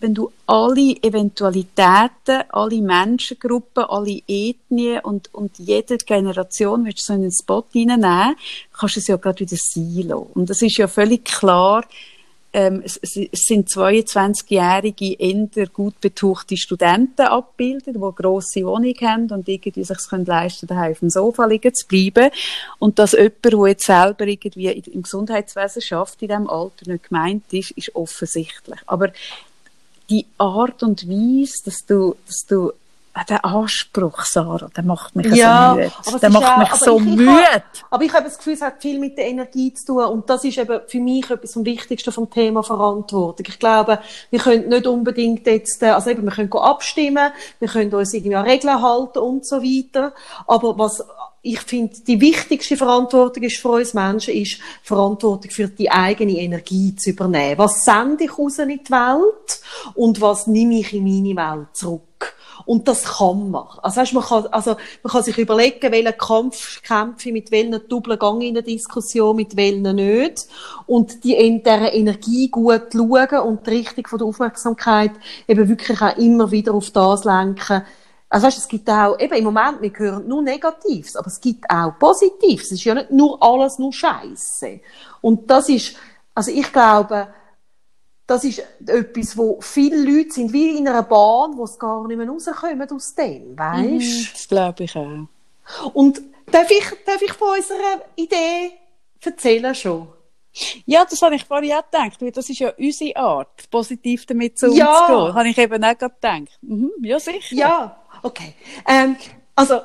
wenn du alle Eventualitäten, alle Menschengruppen, alle Ethnien und, und jede Generation willst du so in einen Spot reinnehmen, kannst du es ja gerade wieder lassen. Und es ist ja völlig klar, ähm, es, es sind 22-jährige, eher gut betuchte Studenten abgebildet, die grosse Wohnung haben und irgendwie sich können leisten daheim auf dem Sofa liegen zu bleiben. Und dass jemand, der jetzt selber irgendwie im Gesundheitswesen schafft, in diesem Alter nicht gemeint ist, ist offensichtlich. Aber die Art und Weise, dass du, dass du der Anspruch, Sarah, der macht mich Ja, so müde. Der macht auch- mich so ich- ich müde. habe- Aber ich habe das Gefühl, es hat viel mit der Energie zu tun. Und das ist eben für mich etwas vom Wichtigsten vom Thema Verantwortung. Ich glaube, wir können nicht unbedingt jetzt, äh, also eben, wir können abstimmen, wir können uns irgendwie an Regeln halten und so weiter. Aber was ich finde, die wichtigste Verantwortung ist für uns Menschen, ist Verantwortung für die eigene Energie zu übernehmen. Was sende ich raus in die Welt und was nehme ich in meine Welt zurück? Und das kann man. Also, weißt, man kann, also, man kann sich überlegen, welchen Kampf kämpfe mit welchen Doppeln Gang in eine Diskussion, mit welchen nicht. Und die, in dieser Energie gut schauen und die Richtung von der Aufmerksamkeit eben wirklich auch immer wieder auf das lenken. Also, weißt, es gibt auch, eben im Moment, wir hören nur Negatives, aber es gibt auch Positives. Es ist ja nicht nur alles nur Scheiße. Und das ist, also ich glaube, das ist etwas, wo viele Leute sind wie in einer Bahn, wo es gar nicht mehr rauskommen aus dem, weisst? Das glaube ich auch. Und darf ich, darf ich von unserer Idee erzählen schon? Ja, das habe ich vorhin auch gedacht, weil das ist ja unsere Art, positiv damit so Ja. umzugehen. Habe ich eben auch gerade gedacht. Mhm, ja, sicher. Ja, okay. Ähm, also,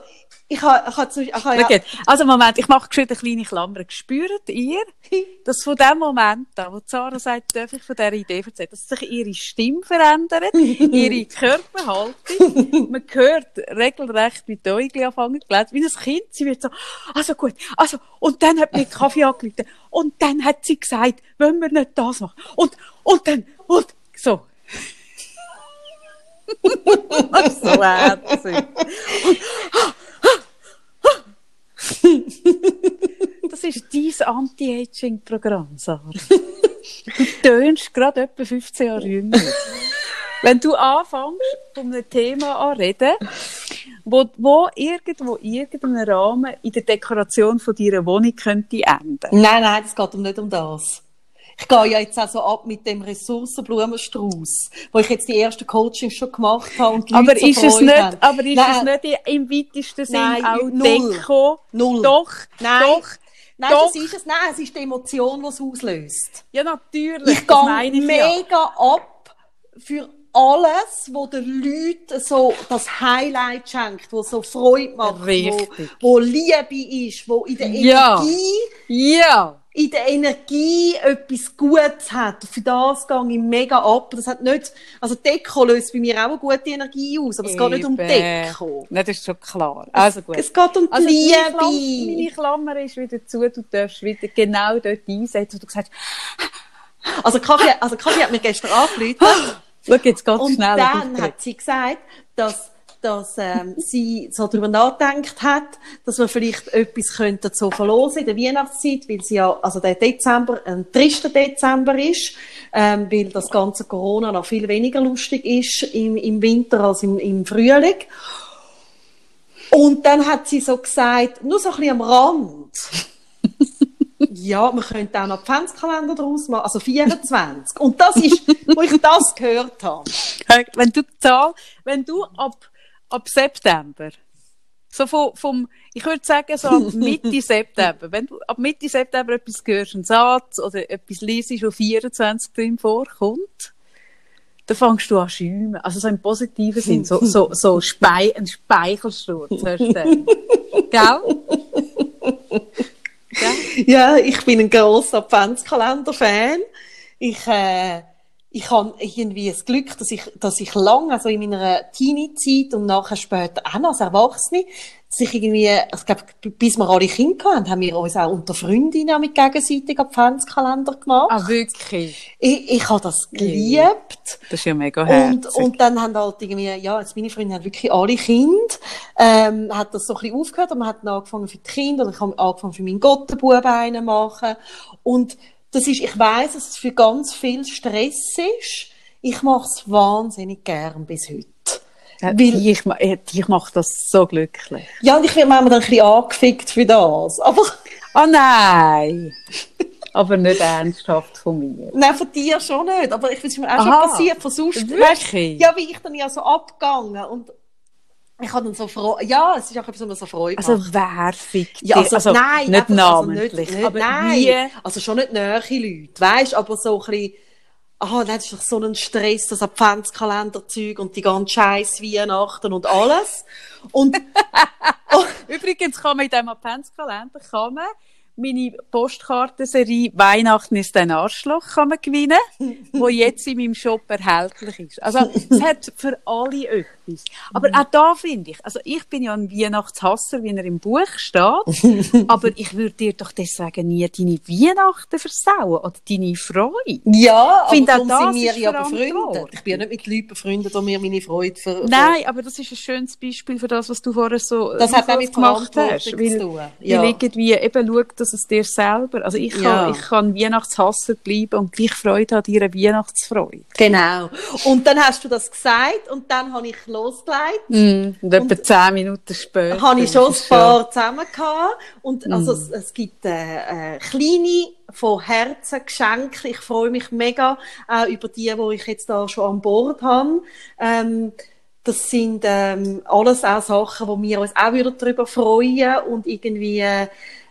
ich habe, ich habe, zum- ich habe ja. Also Moment, ich mache schon eine kleine Klammer. Spürt ihr, dass von dem Moment an, wo Sarah sagt, darf ich von dieser Idee erzählen, dass sich ihre Stimme verändert, ihre Körperhaltung, man hört regelrecht mit den Äuglein anfangen zu wie ein Kind, sie wird so, also gut, also, und dann hat mir Kaffee angelegt, und dann hat sie gesagt, wollen wir nicht das machen, und, und dann, und, so. so herzig. Das ist dein Anti-Aging-Programm, Sarah. Du tönst gerade etwa 15 Jahre jünger. Wenn du anfängst, von einem Thema an reden, wo, wo irgendwo, irgendeinen Rahmen in der Dekoration von deiner Wohnung könnte enden. Nein, nein, es geht nicht um das. Ich gehe ja jetzt auch so ab mit dem Ressourcenblumenstrauß, wo ich jetzt die ersten Coachings schon gemacht habe und Aber Leute ist, es nicht, haben. aber ist Nein. es nicht im weitesten Sinn Nein, auch null. Deko? Null. Doch, Nein. doch. Nein, doch. das ist es. Nein, es ist die Emotion, die es auslöst. Ja, natürlich. Ich gehe ich ja. mega ab für alles, wo den Leuten so das Highlight schenkt, wo so Freude macht, wo, Richtig. wo Liebe ist, wo in der Ja. Energie, Ja. In der Energie etwas Gutes hat. Für das gehe ich mega ab. Das hat nicht, also Deko löst bei mir auch eine gute Energie aus, aber es geht nicht um Eben. Deko. Nein, das ist schon klar. Also gut. Es geht um Also meine, Liebe. Klammer, meine Klammer ist wieder zu, du darfst wieder genau dort einsetzen, wo du gesagt hast, Also Kaffee, also Kaffee hat mir gestern angerufen. schau, jetzt geht's Und schnell. dann hat sie gesagt, dass, dass ähm, sie so darüber nachgedacht hat, dass wir vielleicht etwas könnten so verlosen in der Weihnachtszeit, weil sie ja, also der Dezember ein trister Dezember ist, ähm, weil das ganze Corona noch viel weniger lustig ist im, im Winter als im, im Frühling. Und dann hat sie so gesagt, nur so ein bisschen am Rand. Ja, man könnte auch einen Adventskalender daraus machen, also 24. Und das ist, wo ich das gehört habe. Wenn du Zahl, wenn du ab, ab September, so vom, vom, ich würde sagen, so ab Mitte September, wenn du ab Mitte September etwas hörst, einen Satz oder etwas liest, wo 24 drin vorkommt, dann fängst du an schäumen. Also so im positiven Sinn, so, so, so Spei ein Speichelsturz hörst du dann. Gell? Gell? Ja, ich bin ein grosser Adventskalender-Fan. Ich, äh, ich habe irgendwie das Glück, dass ich, dass ich lange, also in meiner Teenie-Zeit und nachher später auch noch als Erwachsene, dass ich irgendwie, ich glaube, bis wir alle Kinder hatten, haben wir uns auch unter Freundinnen mit gegenseitig Adventskalender gemacht. Ah, wirklich? Ich, ich habe das geliebt. Das ist ja mega Und, herzig. und dann haben halt irgendwie, ja, jetzt meine Freunde haben wirklich alle Kinder, ähm, hat das so ein bisschen aufgehört, und man hat dann angefangen für die Kinder, und ich habe angefangen für meinen Gottenbuben einen machen. Und das ist, ich weiss, dass es für ganz viel Stress ist. Ich mache es wahnsinnig gern bis heute. Ja, Weil- ich, äh, ich mache das so glücklich. Ja, und ich werde manchmal dann ein bisschen angefickt für das. Aber, Oh nein! Aber nicht ernsthaft von mir. Nein, von dir schon nicht. Aber ich weiß, mir auch schon Aha. passiert, von sonst. Wirklich? Ja, wie ich dann ja so abgegangen und ich habe dann so Freude, ja, es ist auch so Freude Also macht. wer fickt Ja, dich? also, nein, nicht einfach, also namentlich, nicht, nicht, aber nein. wie... Also schon nicht nähe Leute, weißt, aber so ein bisschen, aha, das ist doch so ein Stress, das Adventskalenderzeug und die ganze Scheiß Weihnachten und alles. Und, Übrigens kann man in diesem Adventskalender kann man meine Postkartenserie Weihnachten ist ein Arschloch kann man gewinnen, wo jetzt in meinem Shop erhältlich ist. Also es hat für alle etwas. Aber auch da finde ich, also ich bin ja ein Weihnachtshasser, wie er im Buch steht, aber ich würde dir doch deswegen nie deine Weihnachten versauen oder deine Freude. ja, aber Finde auch darum das sind wir ja befreundet. Ich bin ja nicht mit Leuten befreundet, die mir meine Freude ver Nein, aber das ist ein schönes Beispiel für das, was du vorher so Das hat auch mit gemacht hast. Weil. Ja. weil irgendwie eben schaut, dass es dir selber, also ich kann, Ja. ich kann Weihnachtshasser bleiben und gleich Freude an deiner Weihnachtsfreude. Genau. Und dann hast du das gesagt und dann habe ich losgelegt. Mm, und etwa zehn Minuten später. habe ich schon ein paar zusammen gehabt. Und Mhm. also, es, es gibt äh, äh, kleine von Herzen Geschenke. Ich freue mich mega auch über die, die ich jetzt da schon an Bord habe. Ähm, das sind ähm, alles auch Sachen, wo wir uns auch wieder darüber freuen und irgendwie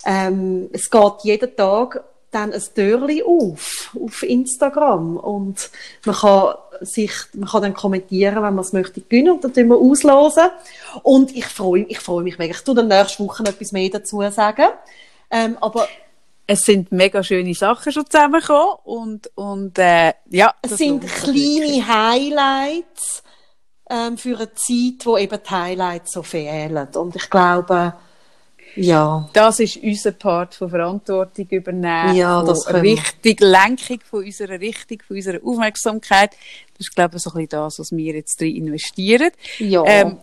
ähm, es geht jeden Tag dann ein Türli auf auf Instagram und man kann sich man kann dann kommentieren, wenn man es möchte gewinnen und dann tun wir auslosen und ich freue ich freue mich mega. Ich tu dann nächste Woche etwas mehr dazu sagen. Ähm, aber Es sind mega schöne Sachen schon zusammengekommen und, und äh, ja. es sind wirklich. kleine Highlights ähm, für eine Zeit, wo eben die Highlights so fehlen. Und ich glaube, ja, Das ist unser Part von Verantwortung übernehmen, Ja, das von richtig Lenkung von unserer Richtung, von unserer Aufmerksamkeit. Das ist, glaube ich, so ein bisschen das, was wir jetzt drin investieren. ja, Ähm,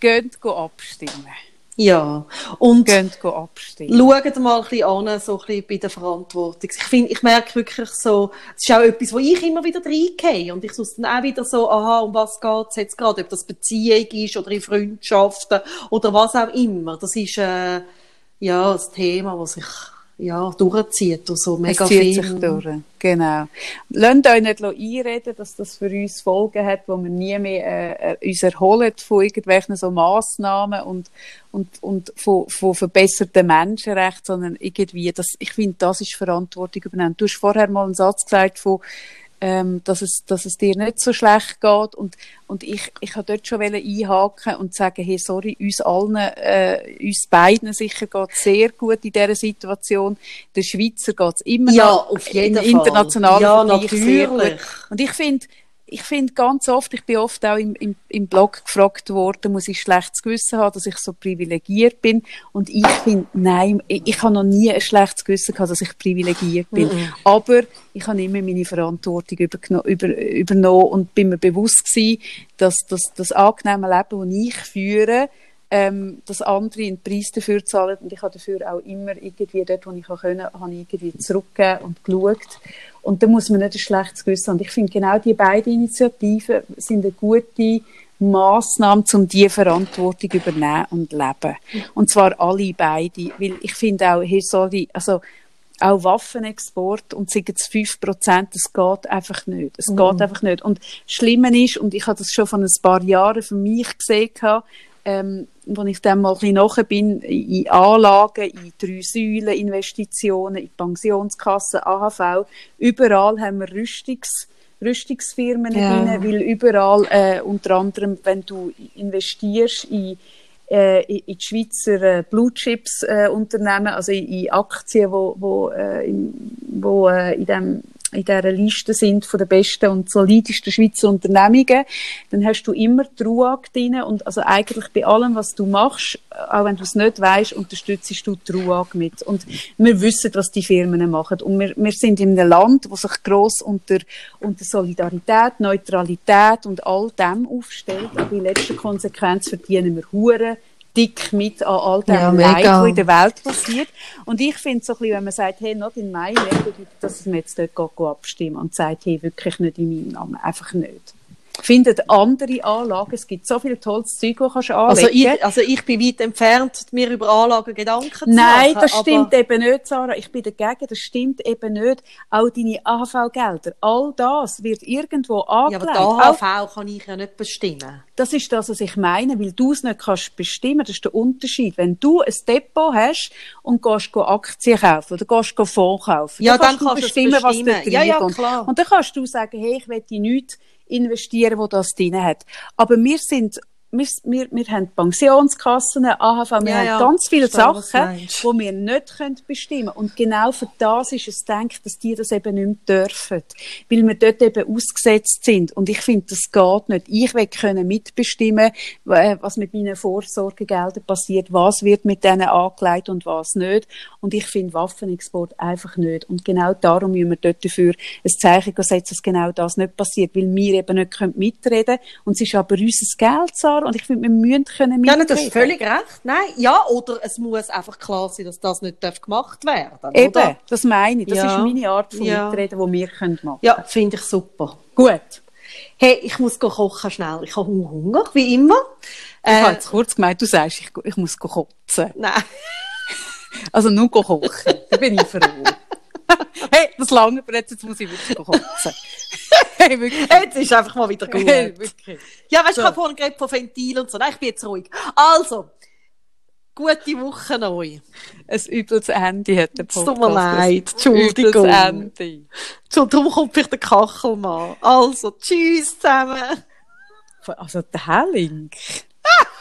geht abstimmen. Ja. Und Geht abstimmen. schaut mal ein bisschen an, so ein bisschen bei der Verantwortung. Ich finde, ich merke wirklich so, es ist auch etwas, wo ich immer wieder reingehe. Und ich suche dann auch wieder so, aha, um was geht's jetzt gerade? Ob das Beziehung ist oder in Freundschaften oder was auch immer. Das ist, äh, ja, das Thema, das sich, ja, durchzieht und so mega es zieht viel. sich durch. Genau. Lasst euch nicht einreden, dass das für uns Folgen hat, wo wir nie mehr äh, äh, uns erholen von irgendwelchen so Massnahmen und, und, und von, von verbesserten Menschenrechten, sondern irgendwie, das, ich finde, das ist Verantwortung übernehmen. Du hast vorher mal einen Satz gesagt von, ähm, dass, es, dass es dir nicht so schlecht geht und, und ich, ich habe dort schon einhaken und sagen, hey, sorry, uns allen, äh, uns beiden sicher geht es sehr gut in dieser Situation. Der Schweizer geht es immer Ja, noch auf jeden im Fall. internationalen Ja, natürlich. Und ich finde, ich finde ganz oft, ich bin oft auch im, im, im Blog gefragt worden, muss ich schlechtes Gewissen haben, dass ich so privilegiert bin. Und ich finde, nein, ich, ich habe noch nie ein schlechtes Gewissen gehabt, dass ich privilegiert bin. Aber ich habe immer meine Verantwortung über, übernommen und bin mir bewusst gewesen, dass das, das angenehme Leben, das ich führe, ähm, dass andere einen Preis dafür zahlen und ich habe dafür auch immer irgendwie dort, wo ich auch können, habe ich irgendwie zurückgegeben und geschaut. Und da muss man nicht ein schlechtes Gewissen haben. Und ich finde, genau die beiden Initiativen sind eine gute Massnahme, um diese Verantwortung übernehmen und leben. Und zwar alle beide. Weil ich finde auch, hey, sorry, also, auch Waffenexport und sagen es 5%, das geht einfach nicht. Es geht einfach nicht. Und das Schlimme ist, und ich habe das schon vor ein paar Jahren für mich gesehen, ähm, wo ich dann mal ein bisschen nachher bin, in Anlagen, in drei Säulen, Investitionen, in Pensionskassen, AHV, überall haben wir Rüstungs Rüstungsfirmen Ja. drin, weil überall, äh, unter anderem, wenn du investierst in äh, in in die Schweizer äh, Blue Chips äh, Unternehmen, also in, in Aktien, wo, wo, äh, in, wo äh, in dem in dieser Liste sind von den besten und solidesten Schweizer Unternehmungen, dann hast du immer die RUAG drin und also eigentlich bei allem, was du machst, auch wenn du es nicht weißt, unterstützt du die RUAG mit. Und wir wissen, was die Firmen machen. Und wir, wir sind in einem Land, das sich gross unter, unter Solidarität, Neutralität und all dem aufstellt. Aber in letzter Konsequenz verdienen wir Hure dick mit an all dem Ja, Leid, das in der Welt passiert. Und ich finde so ein bisschen, wenn man sagt, hey, not in my name, bedeutet das, dass man jetzt dort abstimmen und sagt, hey, wirklich nicht in meinem Namen. Einfach nicht. Findet andere Anlagen. Es gibt so viel tolles Zeug, das kannst du anlegen. Also ich, also ich bin weit entfernt, mir über Anlagen Gedanken zu Nein, machen. das aber- stimmt eben nicht, Sarah. Ich bin dagegen, das stimmt eben nicht. Auch deine AHV-Gelder, all das wird irgendwo Ja, aber angelegt. die AHV kann ich ja nicht bestimmen. das ist das, was ich meine, weil du es nicht kannst bestimmen. Das ist der Unterschied. Wenn du ein Depot hast und gehst go Aktien kaufen oder gehst go Fonds kaufen, Ja, dann du kannst du es bestimmen, was bestimmen. dort Ja, ja, klar. Und dann kannst du sagen, hey, ich will in nichts investieren, wo das drin hat. Aber wir sind wir, wir, wir haben Pensionskassen, AHV, wir Ja, haben ja, ganz viele Sachen, die wir nicht können bestimmen können. Und genau für das ist es gedacht, dass die das eben nicht mehr dürfen. Weil wir dort eben ausgesetzt sind. Und ich finde, das geht nicht. Ich will können mitbestimmen, äh, was mit meinen Vorsorgegeldern passiert, was wird mit denen angelegt und was nicht. Und ich finde Waffenexport einfach nicht. Und genau darum müssen wir dort dafür ein Zeichen setzen, dass genau das nicht passiert. Weil wir eben nicht können mitreden können. Und es ist aber unser Geld, Sarah. Und ich finde, wir müssen können Ja, mitreden. nein, das ist völlig recht. Nein, ja, oder es muss einfach klar sein, dass das nicht darf gemacht werden Eben, oder? das meine ich. Das Ja. ist meine Art von Ja. Mitreden, die wir können machen Ja, finde ich super. Gut. Hey, ich muss go kochen schnell. Ich habe Hunger, wie immer. Ich Äh, habe jetzt kurz gemeint, du sagst, ich, ich muss go kotzen. Nein. Also nur go kochen. Da bin ich froh. hey, das lange aber jetzt, jetzt muss ich wirklich kotzen. hey, wirklich. Jetzt ist einfach mal wieder gut. Hey, wirklich. Ja, weißt du, So. ich habe vorhin geredet von Ventil und so. Nein, ich bin jetzt ruhig. Also, gute Woche neu. Ein übles Ende hat der Es tut Podcast. mir leid. Entschuldigung. Übles Ende. So, darum kommt vielleicht der Kachelmann. Also, tschüss zusammen. Also, der Helling.